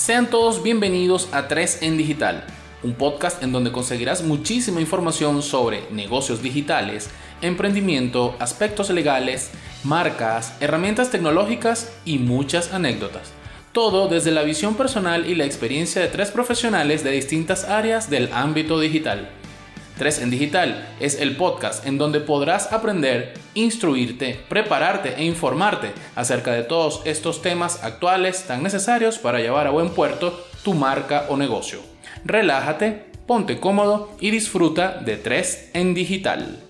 Sean todos bienvenidos a 3 en Digital, un podcast en donde conseguirás muchísima información sobre negocios digitales, emprendimiento, aspectos legales, marcas, herramientas tecnológicas y muchas anécdotas. Todo desde la visión personal y la experiencia de tres profesionales de distintas áreas del ámbito digital. 3 en Digital es el podcast en donde podrás aprender, instruirte, prepararte e informarte acerca de todos estos temas actuales tan necesarios para llevar a buen puerto tu marca o negocio. Relájate, ponte cómodo y disfruta de 3 en Digital.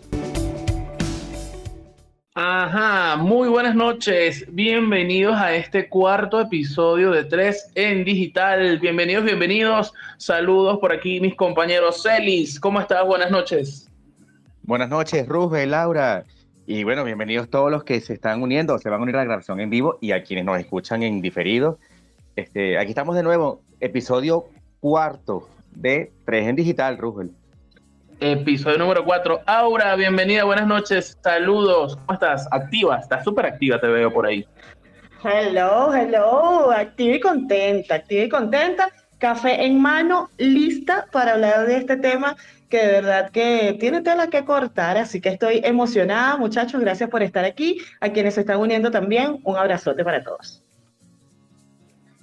Ajá, muy buenas noches. Bienvenidos a este cuarto episodio de 3 en Digital. Bienvenidos, bienvenidos. Saludos por aquí, mis compañeros. Celis, ¿cómo estás? Buenas noches. Buenas noches, Rubén, Laura. Y bueno, bienvenidos todos los que se están uniendo, se van a unir a la grabación en vivo y a quienes nos escuchan en diferido. Este, aquí estamos de nuevo, episodio cuarto de 3 en Digital, Rubén episodio número 4. Aura, bienvenida, buenas noches, saludos. ¿Cómo estás? Activa, estás súper activa, te veo por ahí. Hello, hello, activa y contenta, activa y contenta. Café en mano, lista para hablar de este tema que de verdad que tiene tela que cortar, así que estoy emocionada, muchachos, gracias por estar aquí. A quienes se están uniendo también, un abrazote para todos.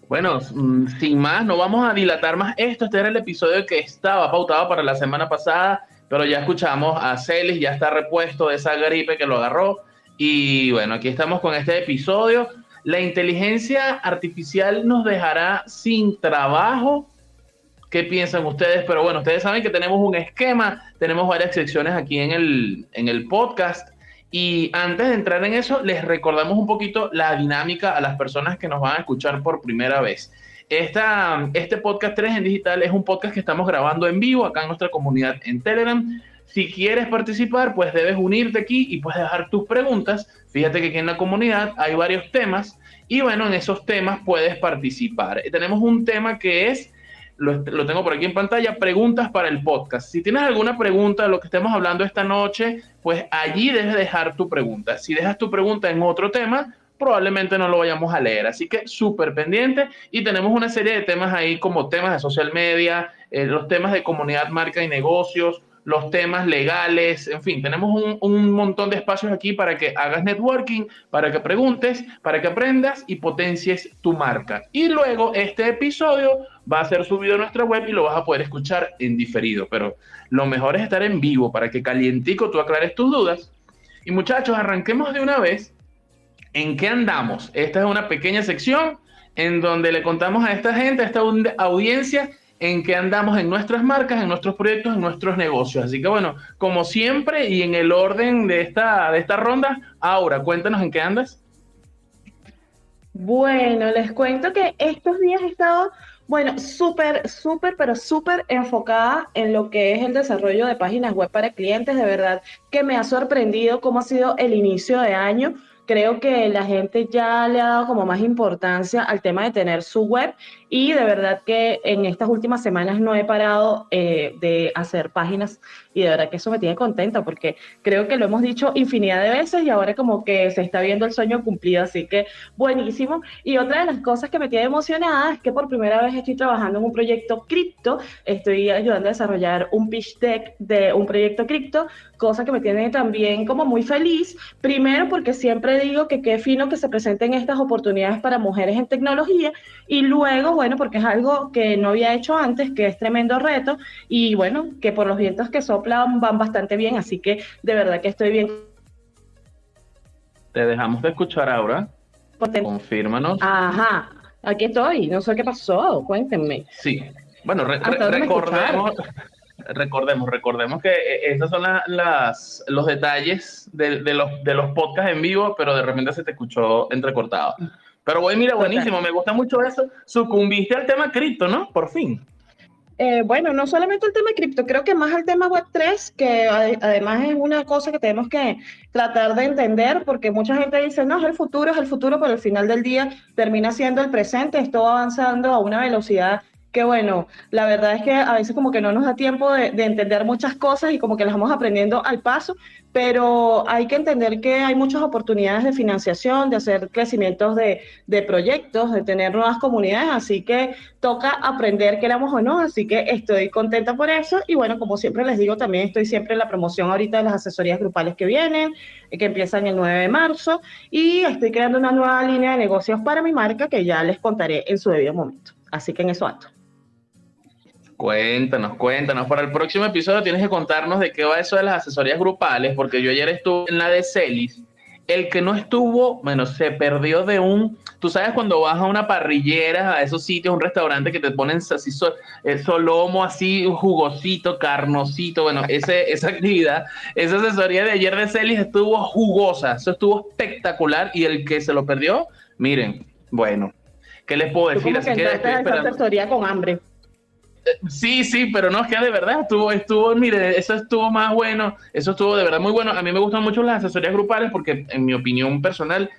Bueno, mm, sin más, no vamos a dilatar más esto. Este era el episodio que estaba pautado para la semana pasada, pero ya escuchamos a Celis, ya está repuesto de esa gripe que lo agarró. Y bueno, aquí estamos con este episodio. La inteligencia artificial nos dejará sin trabajo. ¿Qué piensan ustedes? Pero bueno, ustedes saben que tenemos un esquema, tenemos varias secciones aquí en el, en el podcast y antes de entrar en eso, les recordamos un poquito la dinámica a las personas que nos van a escuchar por primera vez. Esta, este podcast 3 en digital es un podcast que estamos grabando en vivo acá en nuestra comunidad en Telegram. Si quieres participar, pues debes unirte aquí y puedes dejar tus preguntas. Fíjate que aquí en la comunidad hay varios temas y bueno, en esos temas puedes participar. Tenemos un tema que es lo, tengo por aquí en pantalla, preguntas para el podcast. Si tienes alguna pregunta de lo que estemos hablando esta noche, pues allí debes dejar tu pregunta. Si dejas tu pregunta en otro tema, probablemente no lo vayamos a leer. Así que súper pendiente y tenemos una serie de temas ahí como temas de social media, eh, los temas de comunidad, marca y negocios, los temas legales, en fin, tenemos un, un, montón de espacios aquí para que hagas networking, para que preguntes, para que aprendas y potencies tu marca. Y luego este episodio va a ser subido a nuestra web y lo vas a poder escuchar en diferido, pero lo mejor es estar en vivo para que calientico tú aclares tus dudas. Y muchachos, arranquemos de una vez. ¿En qué andamos? Esta es una pequeña sección en donde le contamos a esta gente, a esta audiencia, en qué andamos en nuestras marcas, en nuestros proyectos, en nuestros negocios. Así que bueno, como siempre y en el orden de esta, de esta ronda, Aura, cuéntanos en qué andas. Bueno, les cuento que estos días he estado, bueno, súper, súper, pero súper enfocada en lo que es el desarrollo de páginas web para clientes. De verdad que me ha sorprendido cómo ha sido el inicio de año creo que la gente ya le ha dado como más importancia al tema de tener su web y de verdad que en estas últimas semanas no he parado eh, de hacer páginas y de verdad que eso me tiene contenta porque creo que lo hemos dicho infinidad de veces y ahora como que se está viendo el sueño cumplido, así que buenísimo. Y otra de las cosas que me tiene emocionada es que por primera vez estoy trabajando en un proyecto cripto, estoy ayudando a desarrollar un pitch deck de un proyecto cripto, cosa que me tiene también como muy feliz, primero porque siempre digo que qué fino que se presenten estas oportunidades para mujeres en tecnología y luego bueno, porque es algo que no había hecho antes, que es tremendo reto y bueno, que por los vientos que soplan van bastante bien, así que de verdad que estoy bien. Te dejamos de escuchar ahora. Confírmanos. Ajá, aquí estoy, no sé qué pasó, cuéntenme. Sí, bueno, recordemos, recordemos, recordemos que eh, esos son las, los detalles de, de, los, de los podcasts en vivo, pero de repente se te escuchó entrecortado. Pero bueno, mira, buenísimo, me gusta mucho eso. Sucumbiste al tema cripto, ¿no? Por fin. Eh, bueno, no solamente el tema cripto, creo que más al tema Web3, que además es una cosa que tenemos que tratar de entender, porque mucha gente dice, no, es el futuro, es el futuro, pero al final del día termina siendo el presente, esto va avanzando a una velocidad que bueno, la verdad es que a veces como que no nos da tiempo de, de entender muchas cosas y como que las vamos aprendiendo al paso, pero hay que entender que hay muchas oportunidades de financiación, de hacer crecimientos de, de, proyectos, de tener nuevas comunidades, así que toca aprender, queramos o no, así que estoy contenta por eso y bueno, como siempre les digo, también estoy siempre en la promoción ahorita de las asesorías grupales que vienen, que empiezan el 9 de marzo y estoy creando una nueva línea de negocios para mi marca que ya les contaré en su debido momento, así que en eso ando. Cuéntanos, cuéntanos. Para el próximo episodio tienes que contarnos de qué va eso de las asesorías grupales, porque yo ayer estuve en la de Celis. El que no estuvo, bueno, se perdió de un. Tú sabes, cuando vas a una parrillera, a esos sitios, un restaurante que te ponen así, eh, solomo, así, jugosito, carnosito. Bueno, ese, esa actividad, esa asesoría de ayer de Celis estuvo jugosa. Eso estuvo espectacular. Y el que se lo perdió, miren, bueno, ¿qué les puedo decir? Así que, que asesoría con hambre. Sí, sí, pero no, es que de verdad estuvo, estuvo, mire, eso estuvo más bueno, eso estuvo de verdad muy bueno. A mí me gustan mucho las asesorías grupales porque, en mi opinión personal,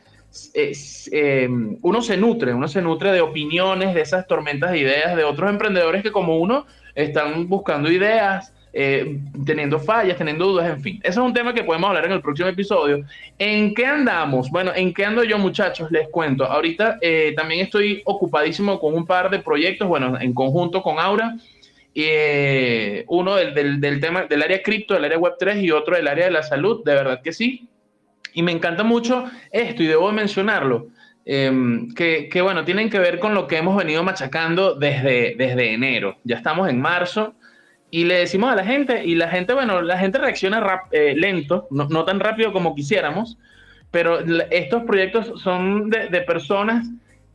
em, uno se nutre, uno se nutre de opiniones, de esas tormentas de ideas de otros emprendedores que como uno están buscando ideas, eh, teniendo fallas, teniendo dudas, en fin. Eso es un tema que podemos hablar en el próximo episodio. ¿En qué andamos? Bueno, ¿en qué ando yo, muchachos? Les cuento. Ahorita eh, también estoy ocupadísimo con un par de proyectos, bueno, en conjunto con Aura. Eh, uno del, del, tema del área cripto, del área web 3 y otro del área de la salud, de verdad que sí. Y me encanta mucho esto y debo mencionarlo. Em, que, que, bueno, tienen que ver con lo que hemos venido machacando desde, desde enero. Ya estamos en marzo y le decimos a la gente, y la gente, bueno, la gente reacciona eh, lento, no, no, tan rápido como quisiéramos, pero estos proyectos son de, de personas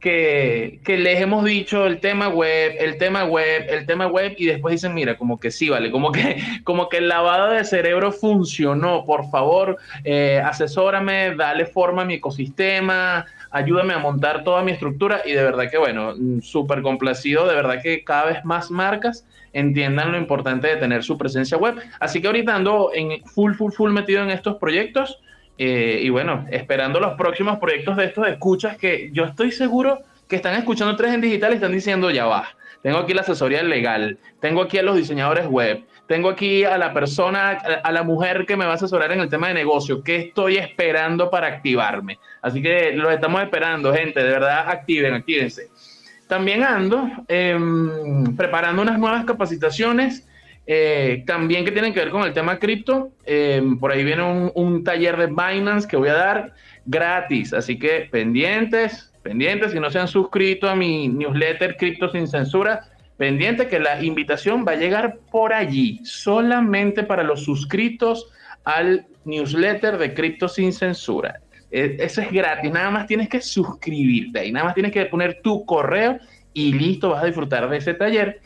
que, que, les hemos dicho el tema web, el tema web, el tema web, y después dicen, mira, como que sí, vale, como que, como que el lavado de cerebro funcionó, por favor, eh, asesórame, dale forma a mi ecosistema, ayúdame a montar toda mi estructura, y de verdad que, bueno, súper complacido, de verdad que cada vez más marcas entiendan lo importante de tener su presencia web. Así que ahorita ando en full, full, full metido en estos proyectos. Eh, y bueno, esperando los próximos proyectos de estos escuchas que yo estoy seguro que están escuchando tres en digital y están diciendo ya va. Tengo aquí la asesoría legal, tengo aquí a los diseñadores web, tengo aquí a la persona, a la mujer que me va a asesorar en el tema de negocio. ¿Qué estoy esperando para activarme? Así que los estamos esperando, gente. De verdad, activen, actívense. También ando em, preparando unas nuevas capacitaciones, eh, también que tienen que ver con el tema cripto. Em, por ahí viene un, un, taller de Binance que voy a dar gratis, así que pendientes, pendientes, si no se han suscrito a mi newsletter Cripto sin Censura, pendiente que la invitación va a llegar por allí, solamente para los suscritos al newsletter de Cripto sin Censura. Eh, eso es gratis, nada más tienes que suscribirte y nada más tienes que poner tu correo y listo, vas a disfrutar de ese taller.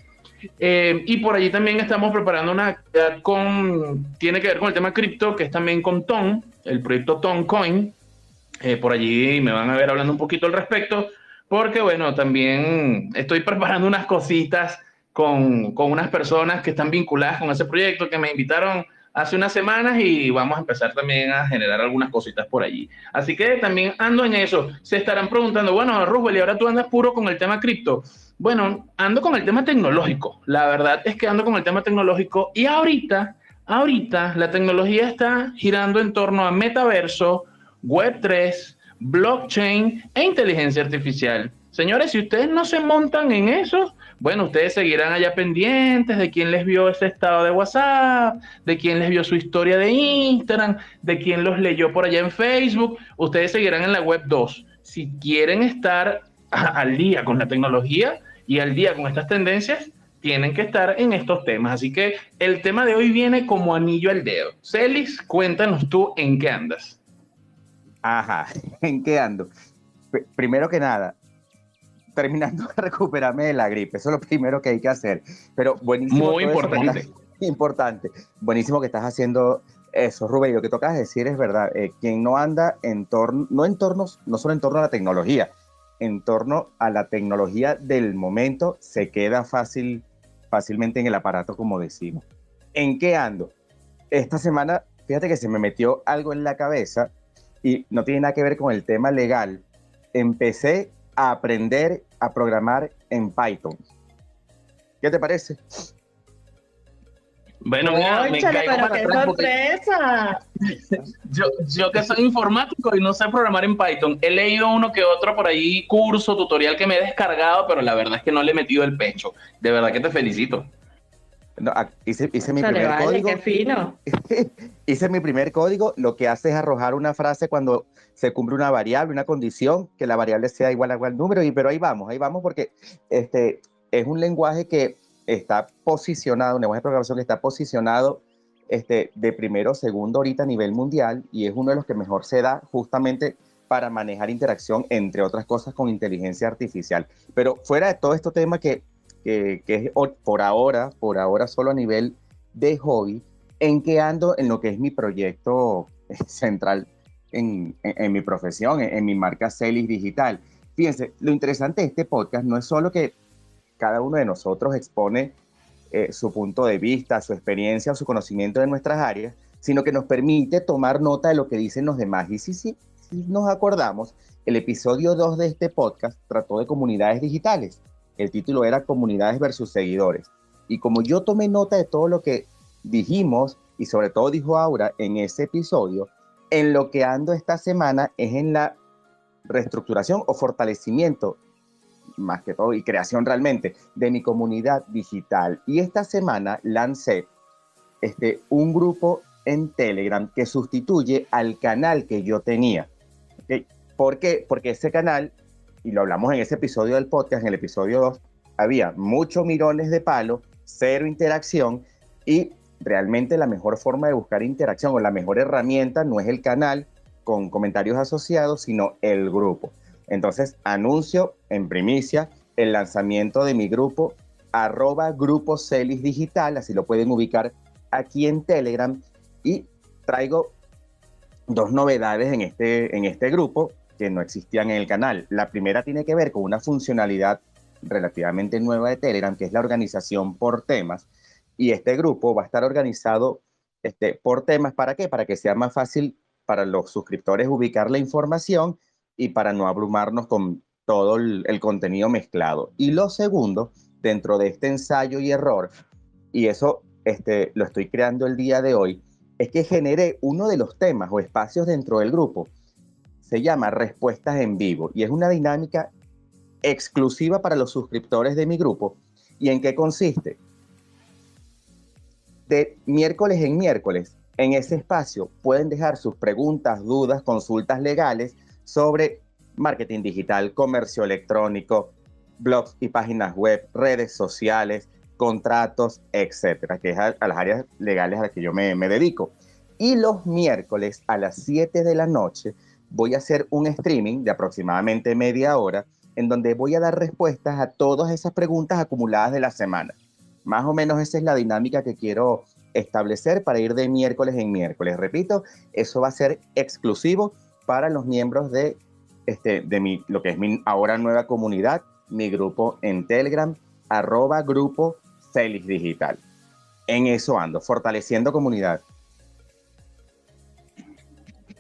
Eh, y por allí también estamos preparando una actividad con, tiene que ver con el tema cripto, que es también con Ton, el proyecto Ton Coin. Eh, por allí me van a ver hablando un poquito al respecto, porque bueno, también estoy preparando unas cositas con, con unas personas que están vinculadas con ese proyecto, que me invitaron hace unas semanas y vamos a empezar también a generar algunas cositas por allí. Así que también ando en eso. Se estarán preguntando, bueno, Rubel, ¿y ahora tú andas puro con el tema cripto? Bueno, ando con el tema tecnológico. La verdad es que ando con el tema tecnológico y ahorita, ahorita la tecnología está girando en torno a metaverso, web 3, blockchain e inteligencia artificial. Señores, si ustedes no se montan en eso, bueno, ustedes seguirán allá pendientes de quién les vio ese estado de WhatsApp, de quién les vio su historia de Instagram, de quién los leyó por allá en Facebook. Ustedes seguirán en la web 2. Si quieren estar al día con la tecnología y al día con estas tendencias, tienen que estar en estos temas. Así que el tema de hoy viene como anillo al dedo. Celis, cuéntanos tú en qué andas. Ajá, ¿en qué ando? primero que nada, terminando de recuperarme de la gripe. Eso es lo primero que hay que hacer. Pero buenísimo. Muy importante. importante. Buenísimo que estás haciendo eso, Rubén. Lo que tocas decir es verdad. Eh, quien no anda en torno, no en torno, no solo en torno a la tecnología, en torno a la tecnología del momento, se queda fácil, fácilmente en el aparato, como decimos. ¿En qué ando? Esta semana, fíjate que se me metió algo en la cabeza y no tiene nada que ver con el tema legal. Empecé a aprender a programar en Python. ¿Qué te parece? Bueno, mira, me caigo pero qué sorpresa. Yo, yo que soy informático y no sé programar en Python, he leído uno que otro por ahí, curso, tutorial que me he descargado, pero la verdad es que no le he metido el pecho. De verdad que te felicito. No, hice, mi primer código. Qué fino. hice mi primer código. Lo que hace es arrojar una frase cuando se cumple una variable, una condición, que la variable sea igual a igual número. Y, pero ahí vamos, ahí vamos, porque este, es un lenguaje que está posicionado, un lenguaje de programación que está posicionado este, de primero segundo ahorita a nivel mundial y es uno de los que mejor se da justamente para manejar interacción, entre otras cosas, con inteligencia artificial. Pero fuera de todo este tema que que, es por ahora, por ahora solo a nivel de hobby, en que ando en lo que es mi proyecto central en, mi profesión, en, mi marca Celis Digital. Fíjense, lo interesante de este podcast no es solo que cada uno de nosotros expone eh, su punto de vista, su experiencia o su conocimiento de nuestras áreas, sino que nos permite tomar nota de lo que dicen los demás. Y si, si, si nos acordamos, el episodio 2 de este podcast trató de comunidades digitales. El título era Comunidades versus Seguidores. Y como yo tomé nota de todo lo que dijimos, y sobre todo dijo Aura en ese episodio, en lo que ando esta semana es en la reestructuración o fortalecimiento, más que todo, y creación realmente, de mi comunidad digital. Y esta semana lancé este, un grupo en Telegram que sustituye al canal que yo tenía. ¿Por qué? Porque ese canal y lo hablamos en ese episodio del podcast, en el episodio 2, había muchos mirones de palo, cero interacción y realmente la mejor forma de buscar interacción o la mejor herramienta no es el canal con comentarios asociados, sino el grupo. Entonces, anuncio en primicia el lanzamiento de mi grupo, arroba grupo Celis Digital, así lo pueden ubicar aquí en Telegram, y traigo dos novedades en este, en este grupo que no existían en el canal. La primera tiene que ver con una funcionalidad relativamente nueva de Telegram, que es la organización por temas. Y este grupo va a estar organizado este, por temas. ¿Para qué? Para que sea más fácil para los suscriptores ubicar la información y para no abrumarnos con todo el, contenido mezclado. Y lo segundo, dentro de este ensayo y error, y eso este, lo estoy creando el día de hoy, es que generé uno de los temas o espacios dentro del grupo se llama Respuestas en Vivo y es una dinámica exclusiva para los suscriptores de mi grupo. ¿Y en qué consiste? De miércoles en miércoles, en ese espacio pueden dejar sus preguntas, dudas, consultas legales sobre marketing digital, comercio electrónico, blogs y páginas web, redes sociales, contratos, etcétera, que es a, las áreas legales a las que yo me, me dedico. Y los miércoles a las 7 de la noche voy a hacer un streaming de aproximadamente media hora en donde voy a dar respuestas a todas esas preguntas acumuladas de la semana. Más o menos esa es la dinámica que quiero establecer para ir de miércoles en miércoles. Repito, eso va a ser exclusivo para los miembros de, este, de mi, lo que es mi ahora nueva comunidad, mi grupo en Telegram, arroba grupo Celis Digital. En eso ando, fortaleciendo comunidad.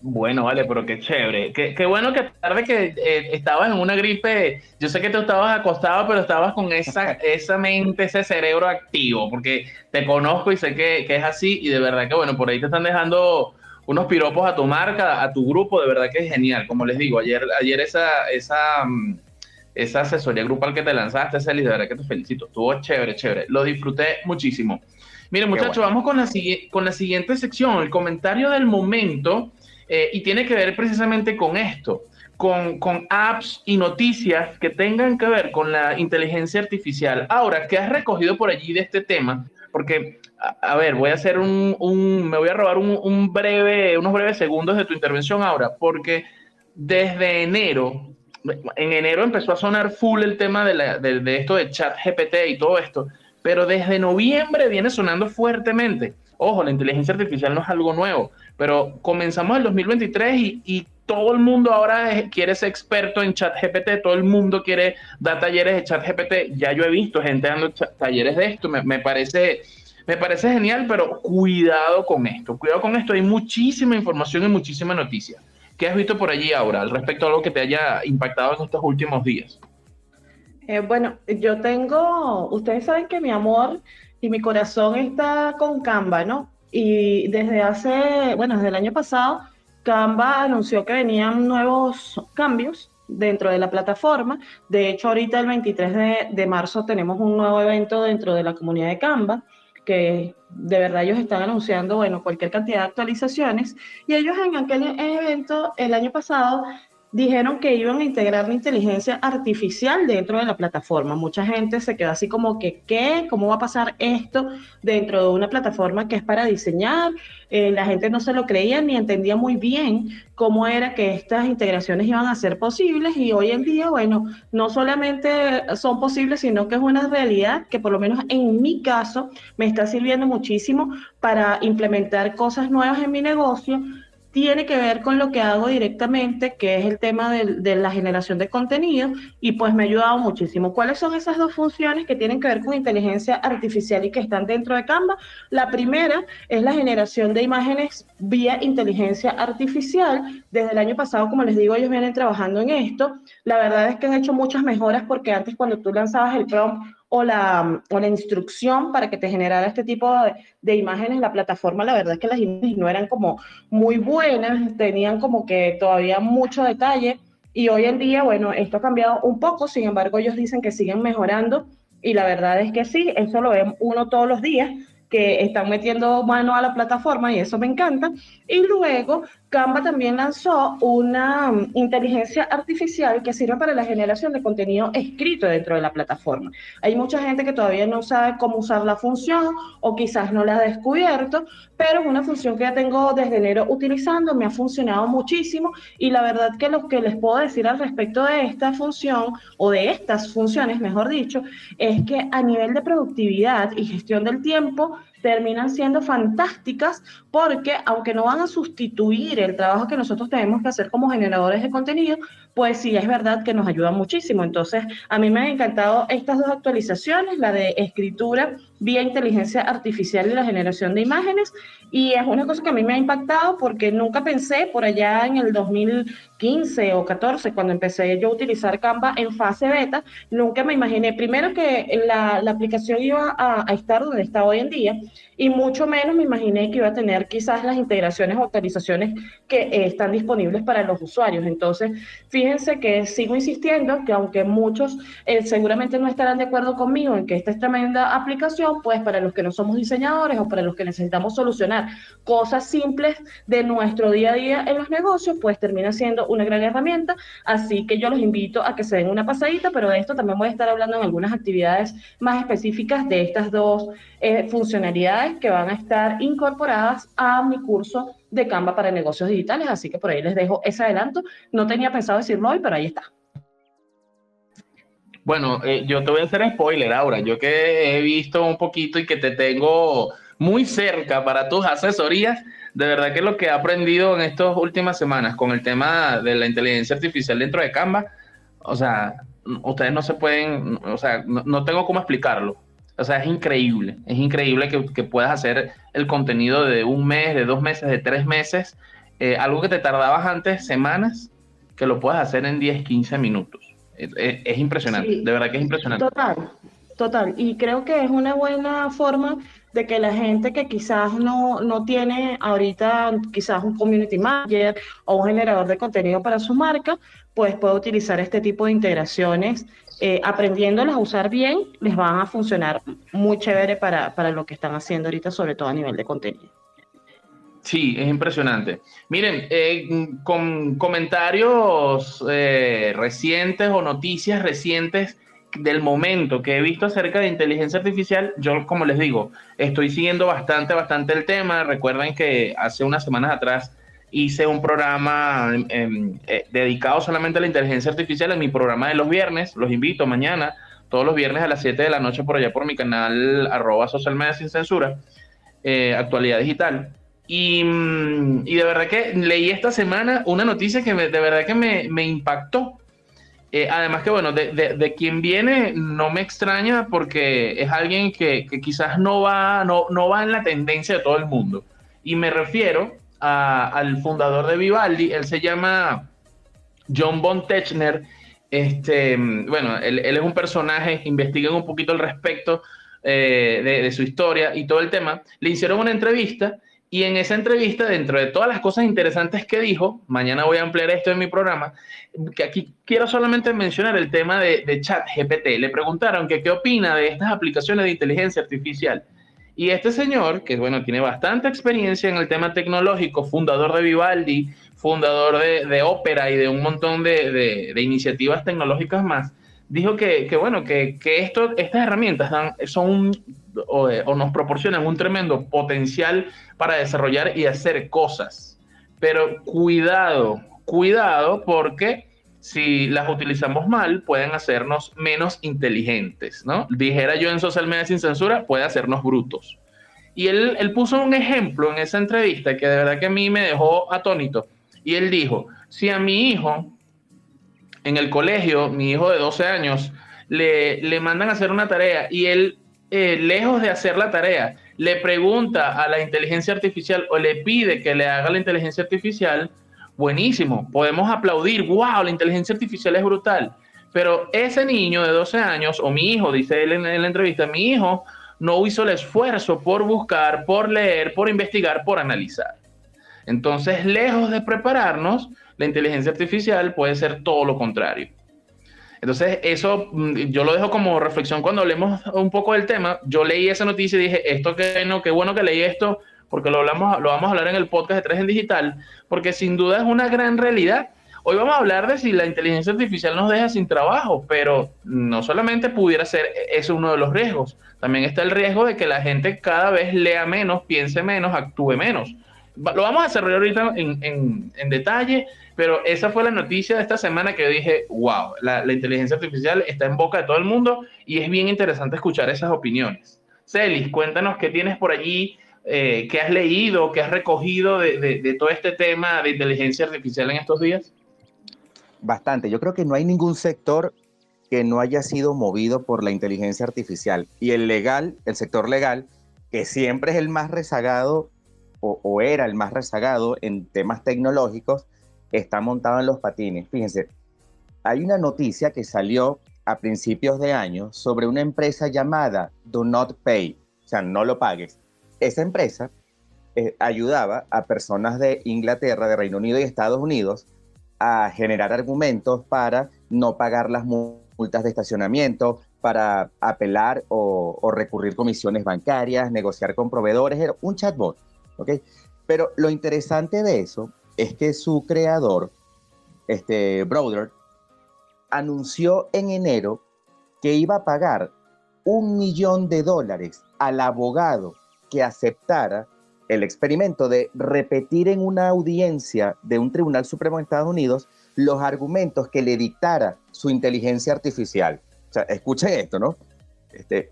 Bueno, vale, pero qué chévere. Qué, bueno que tarde que eh, estabas en una gripe, yo sé que tú estabas acostado, pero estabas con esa, esa mente, ese cerebro activo, porque te conozco y sé que, es así y de verdad que, bueno, por ahí te están dejando unos piropos a tu marca, a tu grupo, de verdad que es genial. Como les digo, ayer, ayer esa, esa, mm, esa asesoría grupal que te lanzaste, Celis, de verdad que te felicito. Estuvo chévere, chévere. Lo disfruté muchísimo. Miren, muchachos, vamos con la, con la siguiente sección, el comentario del momento. Eh, y tiene que ver precisamente con esto, con, apps y noticias que tengan que ver con la inteligencia artificial. Ahora, ¿qué has recogido por allí de este tema? Porque, a, ver, voy a hacer un, me voy a robar un, breve, unos breves segundos de tu intervención ahora, porque desde enero, en enero empezó a sonar full el tema de, la, de, de esto de chat GPT y todo esto, pero desde noviembre viene sonando fuertemente. Ojo, la inteligencia artificial no es algo nuevo, pero comenzamos el 2023 y, y todo el mundo ahora quiere ser experto en chat GPT, todo el mundo quiere dar talleres de chat GPT. Ya yo he visto gente dando talleres de esto, me, me, parece, me parece genial, pero cuidado con esto, cuidado con esto, hay muchísima información y muchísima noticia. ¿Qué has visto por allí ahora al respecto a algo que te haya impactado en estos últimos días? Eh, bueno, yo tengo, ustedes saben que mi amor y mi corazón está con Canva, ¿no? Y desde hace, bueno, desde el año pasado, Canva anunció que venían nuevos cambios dentro de la plataforma. De hecho, ahorita el 23 de, de, marzo tenemos un nuevo evento dentro de la comunidad de Canva, que de verdad ellos están anunciando, bueno, cualquier cantidad de actualizaciones. Y ellos en aquel evento, el año pasado, dijeron que iban a integrar la inteligencia artificial dentro de la plataforma. Mucha gente se quedó así como que, ¿qué? ¿Cómo va a pasar esto dentro de una plataforma que es para diseñar? Eh, la gente no se lo creía ni entendía muy bien cómo era que estas integraciones iban a ser posibles y hoy en día, bueno, no solamente son posibles, sino que es una realidad que por lo menos en mi caso me está sirviendo muchísimo para implementar cosas nuevas en mi negocio tiene que ver con lo que hago directamente, que es el tema de, la generación de contenido, y pues me ha ayudado muchísimo. ¿Cuáles son esas dos funciones que tienen que ver con inteligencia artificial y que están dentro de Canva? La primera es la generación de imágenes vía inteligencia artificial. Desde el año pasado, como les digo, ellos vienen trabajando en esto. La verdad es que han hecho muchas mejoras porque antes cuando tú lanzabas el prompt o la, o la instrucción para que te generara este tipo de, de, imágenes, la plataforma, la verdad es que las imágenes no eran como muy buenas, tenían como que todavía mucho detalle y hoy en día, bueno, esto ha cambiado un poco, sin embargo ellos dicen que siguen mejorando y la verdad es que sí, eso lo ven uno todos los días que están metiendo mano a la plataforma y eso me encanta. Y luego Canva también lanzó una um, inteligencia artificial que sirve para la generación de contenido escrito dentro de la plataforma. Hay mucha gente que todavía no sabe cómo usar la función o quizás no la ha descubierto, pero es una función que ya tengo desde enero utilizando, me ha funcionado muchísimo y la verdad que lo que les puedo decir al respecto de esta función o de estas funciones, mejor dicho, es que a nivel de productividad y gestión del tiempo, terminan siendo fantásticas porque aunque no van a sustituir el trabajo que nosotros tenemos que hacer como generadores de contenido, pues sí es verdad que nos ayuda muchísimo. Entonces, a mí me han encantado estas dos actualizaciones, la de escritura vía inteligencia artificial y la generación de imágenes, y es una cosa que a mí me ha impactado porque nunca pensé por allá en el 2015 o 14, cuando empecé yo a utilizar Canva en fase beta, nunca me imaginé primero que la, la aplicación iba a, a estar donde está hoy en día, y mucho menos me imaginé que iba a tener quizás las integraciones o actualizaciones que eh, están disponibles para los usuarios. Entonces, fíjense que sigo insistiendo que aunque muchos eh, seguramente no estarán de acuerdo conmigo en que esta es tremenda aplicación, pues para los que no somos diseñadores o para los que necesitamos solucionar cosas simples de nuestro día a día en los negocios, pues termina siendo una gran herramienta. Así que yo los invito a que se den una pasadita, pero de esto también voy a estar hablando en algunas actividades más específicas de estas dos eh, funcionalidades que van a estar incorporadas a mi curso de Canva para negocios digitales. Así que por ahí les dejo ese adelanto. No tenía pensado decirlo hoy, pero ahí está. Bueno, eh, yo te voy a hacer spoiler ahora. Yo que he visto un poquito y que te tengo muy cerca para tus asesorías, de verdad que lo que he aprendido en estas últimas semanas con el tema de la inteligencia artificial dentro de Canva, o sea, ustedes no se pueden, o sea, no tengo cómo explicarlo o sea, es increíble, es increíble que, puedas hacer el contenido de un mes, de dos meses, de tres meses, eh, algo que te tardabas antes semanas, que lo puedas hacer en 10, 15 minutos. Es, impresionante, de verdad que es impresionante. Total, total. Y creo que es una buena forma de que la gente que quizás no, no tiene ahorita quizás un community manager o un generador de contenido para su marca, pues puede utilizar este tipo de integraciones eh, aprendiéndolas a usar bien, les van a funcionar muy chévere para, para lo que están haciendo ahorita, sobre todo a nivel de contenido. Sí, es impresionante. Miren, eh, con comentarios eh, recientes o noticias recientes del momento que he visto acerca de inteligencia artificial, yo como les digo, estoy siguiendo bastante, bastante el tema. Recuerden que hace unas semanas atrás hice un programa em, em, eh, dedicado solamente a la inteligencia artificial en mi programa de los viernes. Los invito mañana, todos los viernes a las 7 de la noche por allá por mi canal arroba social media sin censura, eh, actualidad digital. Y, mm, y, de verdad que leí esta semana una noticia que de verdad que me, me impactó. Eh, además que bueno, de, de, de, quien viene no me extraña porque es alguien que, quizás no va, no, no va en la tendencia de todo el mundo. Y me refiero al fundador de Vivaldi, él se llama John von Techner este, bueno, él, es un personaje, investiguen un poquito al respecto eh, de, de, su historia y todo el tema. Le hicieron una entrevista y en esa entrevista, dentro de todas las cosas interesantes que dijo, mañana voy a ampliar esto en mi programa, que aquí quiero solamente mencionar el tema de, de chat GPT. Le preguntaron que qué opina de estas aplicaciones de inteligencia artificial. Y este señor, que bueno, tiene bastante experiencia en el tema tecnológico, fundador de Vivaldi, fundador de, de Opera y de un montón de iniciativas tecnológicas más, dijo que, que bueno, que, que, esto, estas herramientas son o, o, nos proporcionan un tremendo potencial para desarrollar y hacer cosas. Pero cuidado, cuidado porque si las utilizamos mal pueden hacernos menos inteligentes, ¿no? Dijera yo en Social Media Sin Censura, puede hacernos brutos. Y él, él puso un ejemplo en esa entrevista que de verdad que a mí me dejó atónito. Y él dijo, si a mi hijo en el colegio, mi hijo de 12 años, le, le mandan a hacer una tarea y él, eh, lejos de hacer la tarea, le pregunta a la inteligencia artificial o le pide que le haga la inteligencia artificial, buenísimo, podemos aplaudir, wow, la inteligencia artificial es brutal. Pero ese niño de 12 años, o mi hijo, dice él en, en la entrevista, mi hijo no hizo el esfuerzo por buscar, por leer, por investigar, por analizar. Entonces, lejos de prepararnos, la inteligencia artificial puede ser todo lo contrario. Entonces, eso mm, yo lo dejo como reflexión cuando hablemos un poco del tema. Yo leí esa noticia y dije, esto que no, qué bueno que leí esto, porque lo, hablamos, lo vamos a hablar en el podcast de 3 en Digital, porque sin duda es una gran realidad. Hoy vamos a hablar de si la inteligencia artificial nos deja sin trabajo, pero no solamente pudiera ser eso uno de los riesgos, también está el riesgo de que la gente cada vez lea menos, piense menos, actúe menos. Lo vamos a desarrollar ahorita en, en, en detalle, pero esa fue la noticia de esta semana que dije, wow, la, la, inteligencia artificial está en boca de todo el mundo y es bien interesante escuchar esas opiniones. Celis, cuéntanos qué tienes por allí, eh, qué has leído, qué has recogido de, de, de, todo este tema de inteligencia artificial en estos días. Bastante. Yo creo que no hay ningún sector que no haya sido movido por la inteligencia artificial. Y el legal, el sector legal, que siempre es el más rezagado o, o era el más rezagado en temas tecnológicos, está montado en los patines. Fíjense, hay una noticia que salió a principios de año sobre una empresa llamada Do Not Pay, o sea, no lo pagues. Esa empresa eh, ayudaba a personas de Inglaterra, de Reino Unido y Estados Unidos a generar argumentos para no pagar las multas de estacionamiento, para apelar o, o recurrir comisiones bancarias, negociar con proveedores, era un chatbot, Pero lo interesante de eso es que su creador, este Brother, anunció en enero que iba a pagar un millón de dólares al abogado que aceptara el experimento de repetir en una audiencia de un Tribunal Supremo de Estados Unidos los argumentos que le dictara su inteligencia artificial. O sea, escuchen esto, ¿no? Este,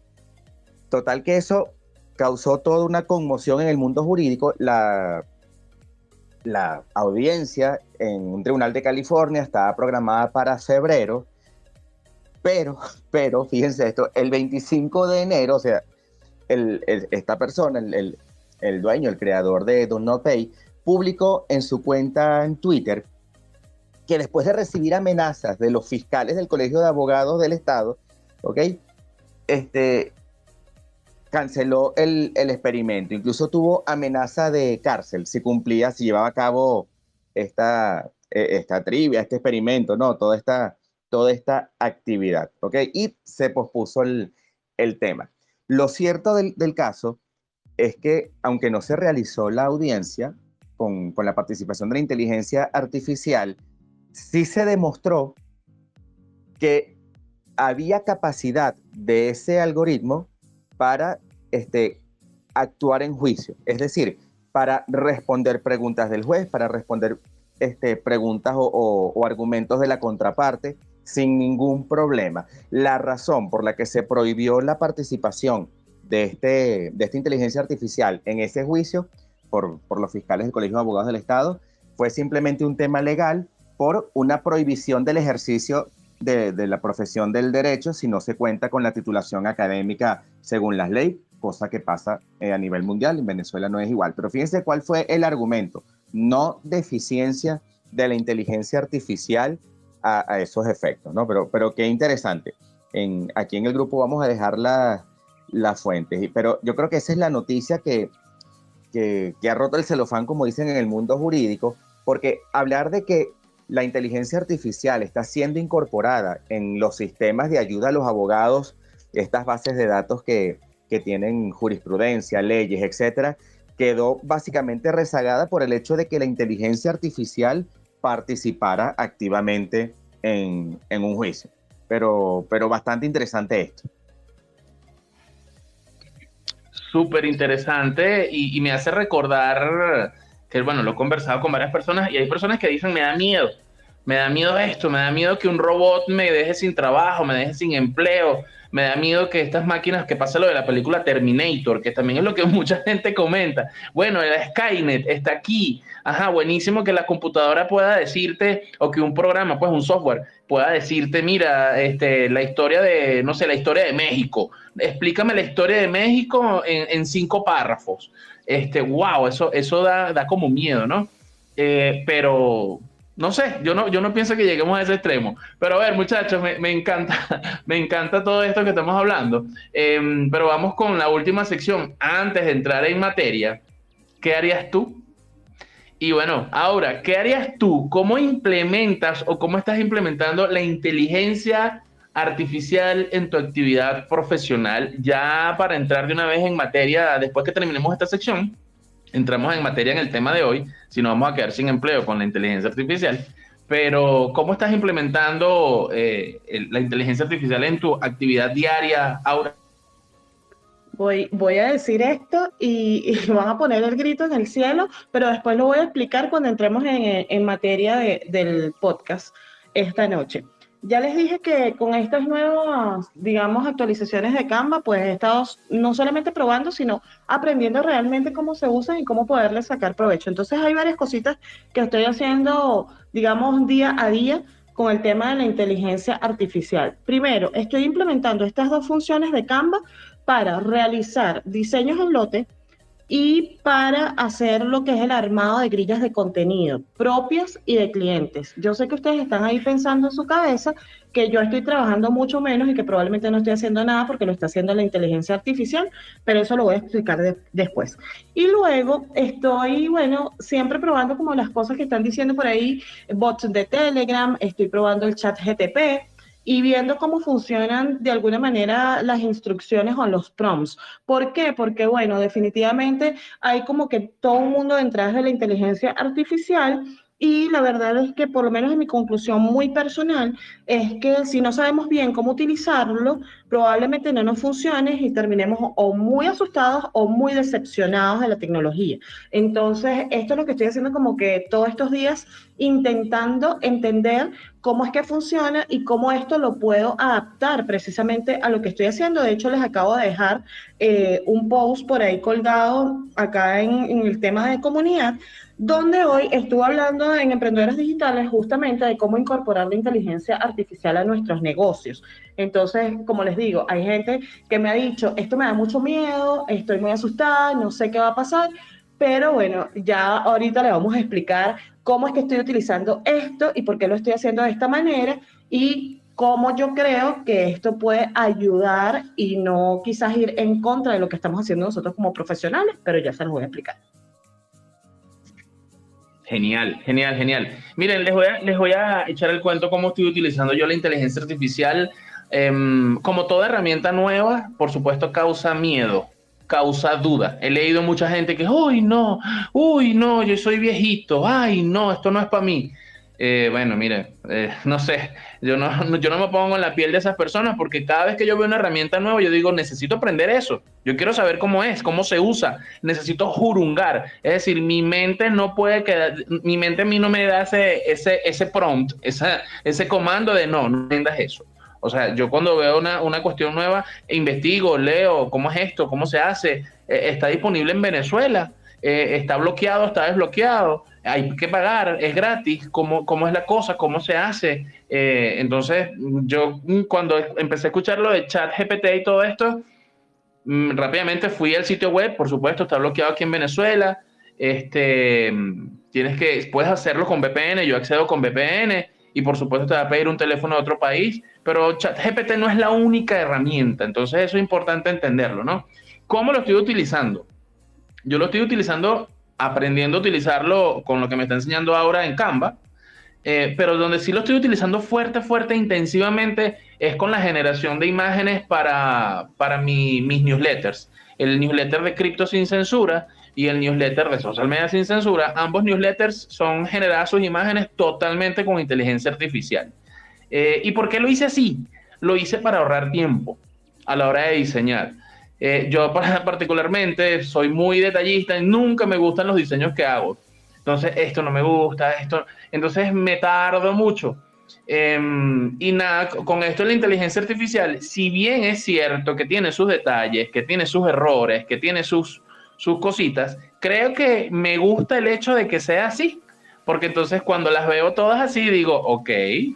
total que eso causó toda una conmoción en el mundo jurídico. La, la audiencia en un tribunal de California estaba programada para febrero, pero, pero, fíjense esto, el 25 de enero, o sea, el, el, esta persona, el, el, dueño, el creador de Don't Not Pay, publicó en su cuenta en Twitter que después de recibir amenazas de los fiscales del Colegio de Abogados del Estado, ¿ok? Este, canceló el, el, experimento, incluso tuvo amenaza de cárcel si cumplía, si llevaba a cabo esta, e, esta trivia, este experimento, no, toda esta, toda esta actividad, ¿ok? Y se pospuso el, el tema. Lo cierto del, del, caso es que, aunque no se realizó la audiencia con, con la participación de la inteligencia artificial, sí se demostró que había capacidad de ese algoritmo para este, actuar en juicio, es decir, para responder preguntas del juez, para responder este, preguntas o, argumentos de la contraparte sin ningún problema. La razón por la que se prohibió la participación de, este, de esta inteligencia artificial en ese juicio por, por los fiscales del Colegio de Abogados del Estado fue simplemente un tema legal por una prohibición del ejercicio de, de, la profesión del derecho si no se cuenta con la titulación académica según las leyes, cosa que pasa eh, a nivel mundial, en Venezuela no es igual. Pero fíjense cuál fue el argumento, no deficiencia de la inteligencia artificial a, esos efectos, ¿no? Pero, pero qué interesante. En, aquí en el grupo vamos a dejar las fuentes, pero yo creo que esa es la noticia que, que ha roto el celofán, como dicen en el mundo jurídico, porque hablar de que la inteligencia artificial está siendo incorporada en los sistemas de ayuda a los abogados, estas bases de datos que, que tienen jurisprudencia, leyes, etcétera, quedó básicamente rezagada por el hecho de que la inteligencia artificial participara activamente en, un juicio. Pero, pero bastante interesante esto. Súper interesante y, y, me hace recordar que, bueno, lo he conversado con varias personas y hay personas que dicen, me da miedo, me da miedo esto, me da miedo que un robot me deje sin trabajo, me deje sin empleo, me da miedo que estas máquinas, que pasa lo de la película Terminator, que también es lo que mucha gente comenta. Bueno, el Skynet está aquí. Ajá, buenísimo que la computadora pueda decirte, o que un programa, pues un software, pueda decirte, mira, este, la historia de, no sé, la historia de México. Explícame la historia de México en, cinco párrafos. Este, wow, eso, eso da, da como miedo, ¿no? Eh, pero, no sé, yo no, yo no pienso que lleguemos a ese extremo. Pero a ver, muchachos, me, encanta, me encanta todo esto que estamos hablando. Em, pero vamos con la última sección. Antes de entrar en materia, ¿qué harías tú? Y bueno, ahora, ¿qué harías tú? ¿Cómo implementas o cómo estás implementando la inteligencia artificial en tu actividad profesional? Ya para entrar de una vez en materia, después que terminemos esta sección, entramos en materia en el tema de hoy, si no vamos a quedar sin empleo con la inteligencia artificial. Pero, ¿cómo estás implementando eh, la inteligencia artificial en tu actividad diaria, Aura? Voy, voy a decir esto y, van a poner el grito en el cielo, pero después lo voy a explicar cuando entremos en, en materia de, del podcast esta noche. Ya les dije que con estas nuevas, digamos, actualizaciones de Canva, pues he estado no solamente probando, sino aprendiendo realmente cómo se usan y cómo poderles sacar provecho. Entonces hay varias cositas que estoy haciendo, digamos, día a día con el tema de la inteligencia artificial. Primero, estoy implementando estas dos funciones de Canva para realizar diseños en lote y para hacer lo que es el armado de grillas de contenido propias y de clientes. Yo sé que ustedes están ahí pensando en su cabeza que yo estoy trabajando mucho menos y que probablemente no estoy haciendo nada porque lo está haciendo la inteligencia artificial, pero eso lo voy a explicar después. Y luego estoy, bueno, siempre probando como las cosas que están diciendo por ahí, bots de Telegram, estoy probando el chat GTP, y viendo cómo funcionan de alguna manera las instrucciones o los prompts. ¿Por qué? Porque, bueno, definitivamente hay como que todo un mundo detrás de la inteligencia artificial y la verdad es que, por lo menos en mi conclusión muy personal, es que si no sabemos bien cómo utilizarlo, probablemente no nos funcione y terminemos o muy asustados o muy decepcionados de la tecnología. Entonces, esto es lo que estoy haciendo como que todos estos días intentando entender cómo es que funciona y cómo esto lo puedo adaptar precisamente a lo que estoy haciendo. De hecho, les acabo de dejar eh, un post por ahí colgado acá en, en el tema de comunidad donde hoy estuve hablando en Emprendedores Digitales justamente de cómo incorporar la inteligencia artificial a nuestros negocios. Entonces, como les digo, hay gente que me ha dicho, esto me da mucho miedo, estoy muy asustada, no sé qué va a pasar, pero bueno, ya ahorita le vamos a explicar cómo es que estoy utilizando esto y por qué lo estoy haciendo de esta manera y cómo yo creo que esto puede ayudar y no quizás ir en contra de lo que estamos haciendo nosotros como profesionales, pero ya se los voy a explicar. Genial, genial, genial. Miren, les voy, a, les voy a echar el cuento cómo estoy utilizando yo la inteligencia artificial. Em, como toda herramienta nueva, por supuesto, causa miedo, causa duda. He leído mucha gente que, uy, no, uy, no, yo soy viejito, ay, no, esto no es para mí. Eh, bueno, mire, eh, no sé, yo no, yo no me pongo en la piel de esas personas porque cada vez que yo veo una herramienta nueva, yo digo, necesito aprender eso. Yo quiero saber cómo es, cómo se usa. Necesito jurungar. Es decir, mi mente no puede quedar, mi mente a mí no me da ese, ese, ese prompt, esa, ese comando de no, no entiendas eso. O sea, yo cuando veo una, una, cuestión nueva, investigo, leo cómo es esto, cómo se hace. Eh, está disponible en Venezuela, está bloqueado, está desbloqueado hay que pagar, es gratis, cómo, cómo es la cosa, cómo se hace. Eh, entonces, yo mm, cuando empecé a escuchar lo de chat GPT y todo esto, mm, rápidamente fui al sitio web, por supuesto, está bloqueado aquí en Venezuela. Este, tienes que, puedes hacerlo con VPN, yo accedo con VPN y por supuesto te va a pedir un teléfono de otro país, pero ChatGPT no es la única herramienta, entonces eso es importante entenderlo, ¿no? ¿Cómo lo estoy utilizando? Yo lo estoy utilizando aprendiendo a utilizarlo con lo que me está enseñando ahora en Canva, eh, pero donde sí lo estoy utilizando fuerte, fuerte, intensivamente es con la generación de imágenes para, para mis newsletters. El newsletter de Cripto Sin Censura y el newsletter de Social Media Sin Censura. Ambos newsletters son generadas sus imágenes totalmente con inteligencia artificial. Eh, ¿Y por qué lo hice así? Lo hice para ahorrar tiempo a la hora de diseñar. Eh, yo particularmente soy muy detallista y nunca me gustan los diseños que hago. Entonces, esto no me gusta, esto... Entonces me tardo mucho. Em, y nada, con esto la inteligencia artificial, si bien es cierto que tiene sus detalles, que tiene sus errores, que tiene sus, sus cositas, creo que me gusta el hecho de que sea así. Porque entonces cuando las veo todas así digo, ok,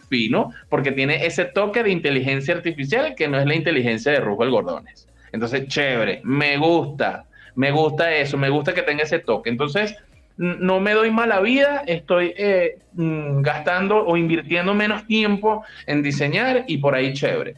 fino, porque tiene ese toque de inteligencia artificial que no es la inteligencia de Rujo el Gordones. Entonces, chévere, me gusta, me gusta eso, me gusta que tenga ese toque. Entonces, no me doy mala vida, estoy eh, mm, gastando o invirtiendo menos tiempo en diseñar y por ahí chévere.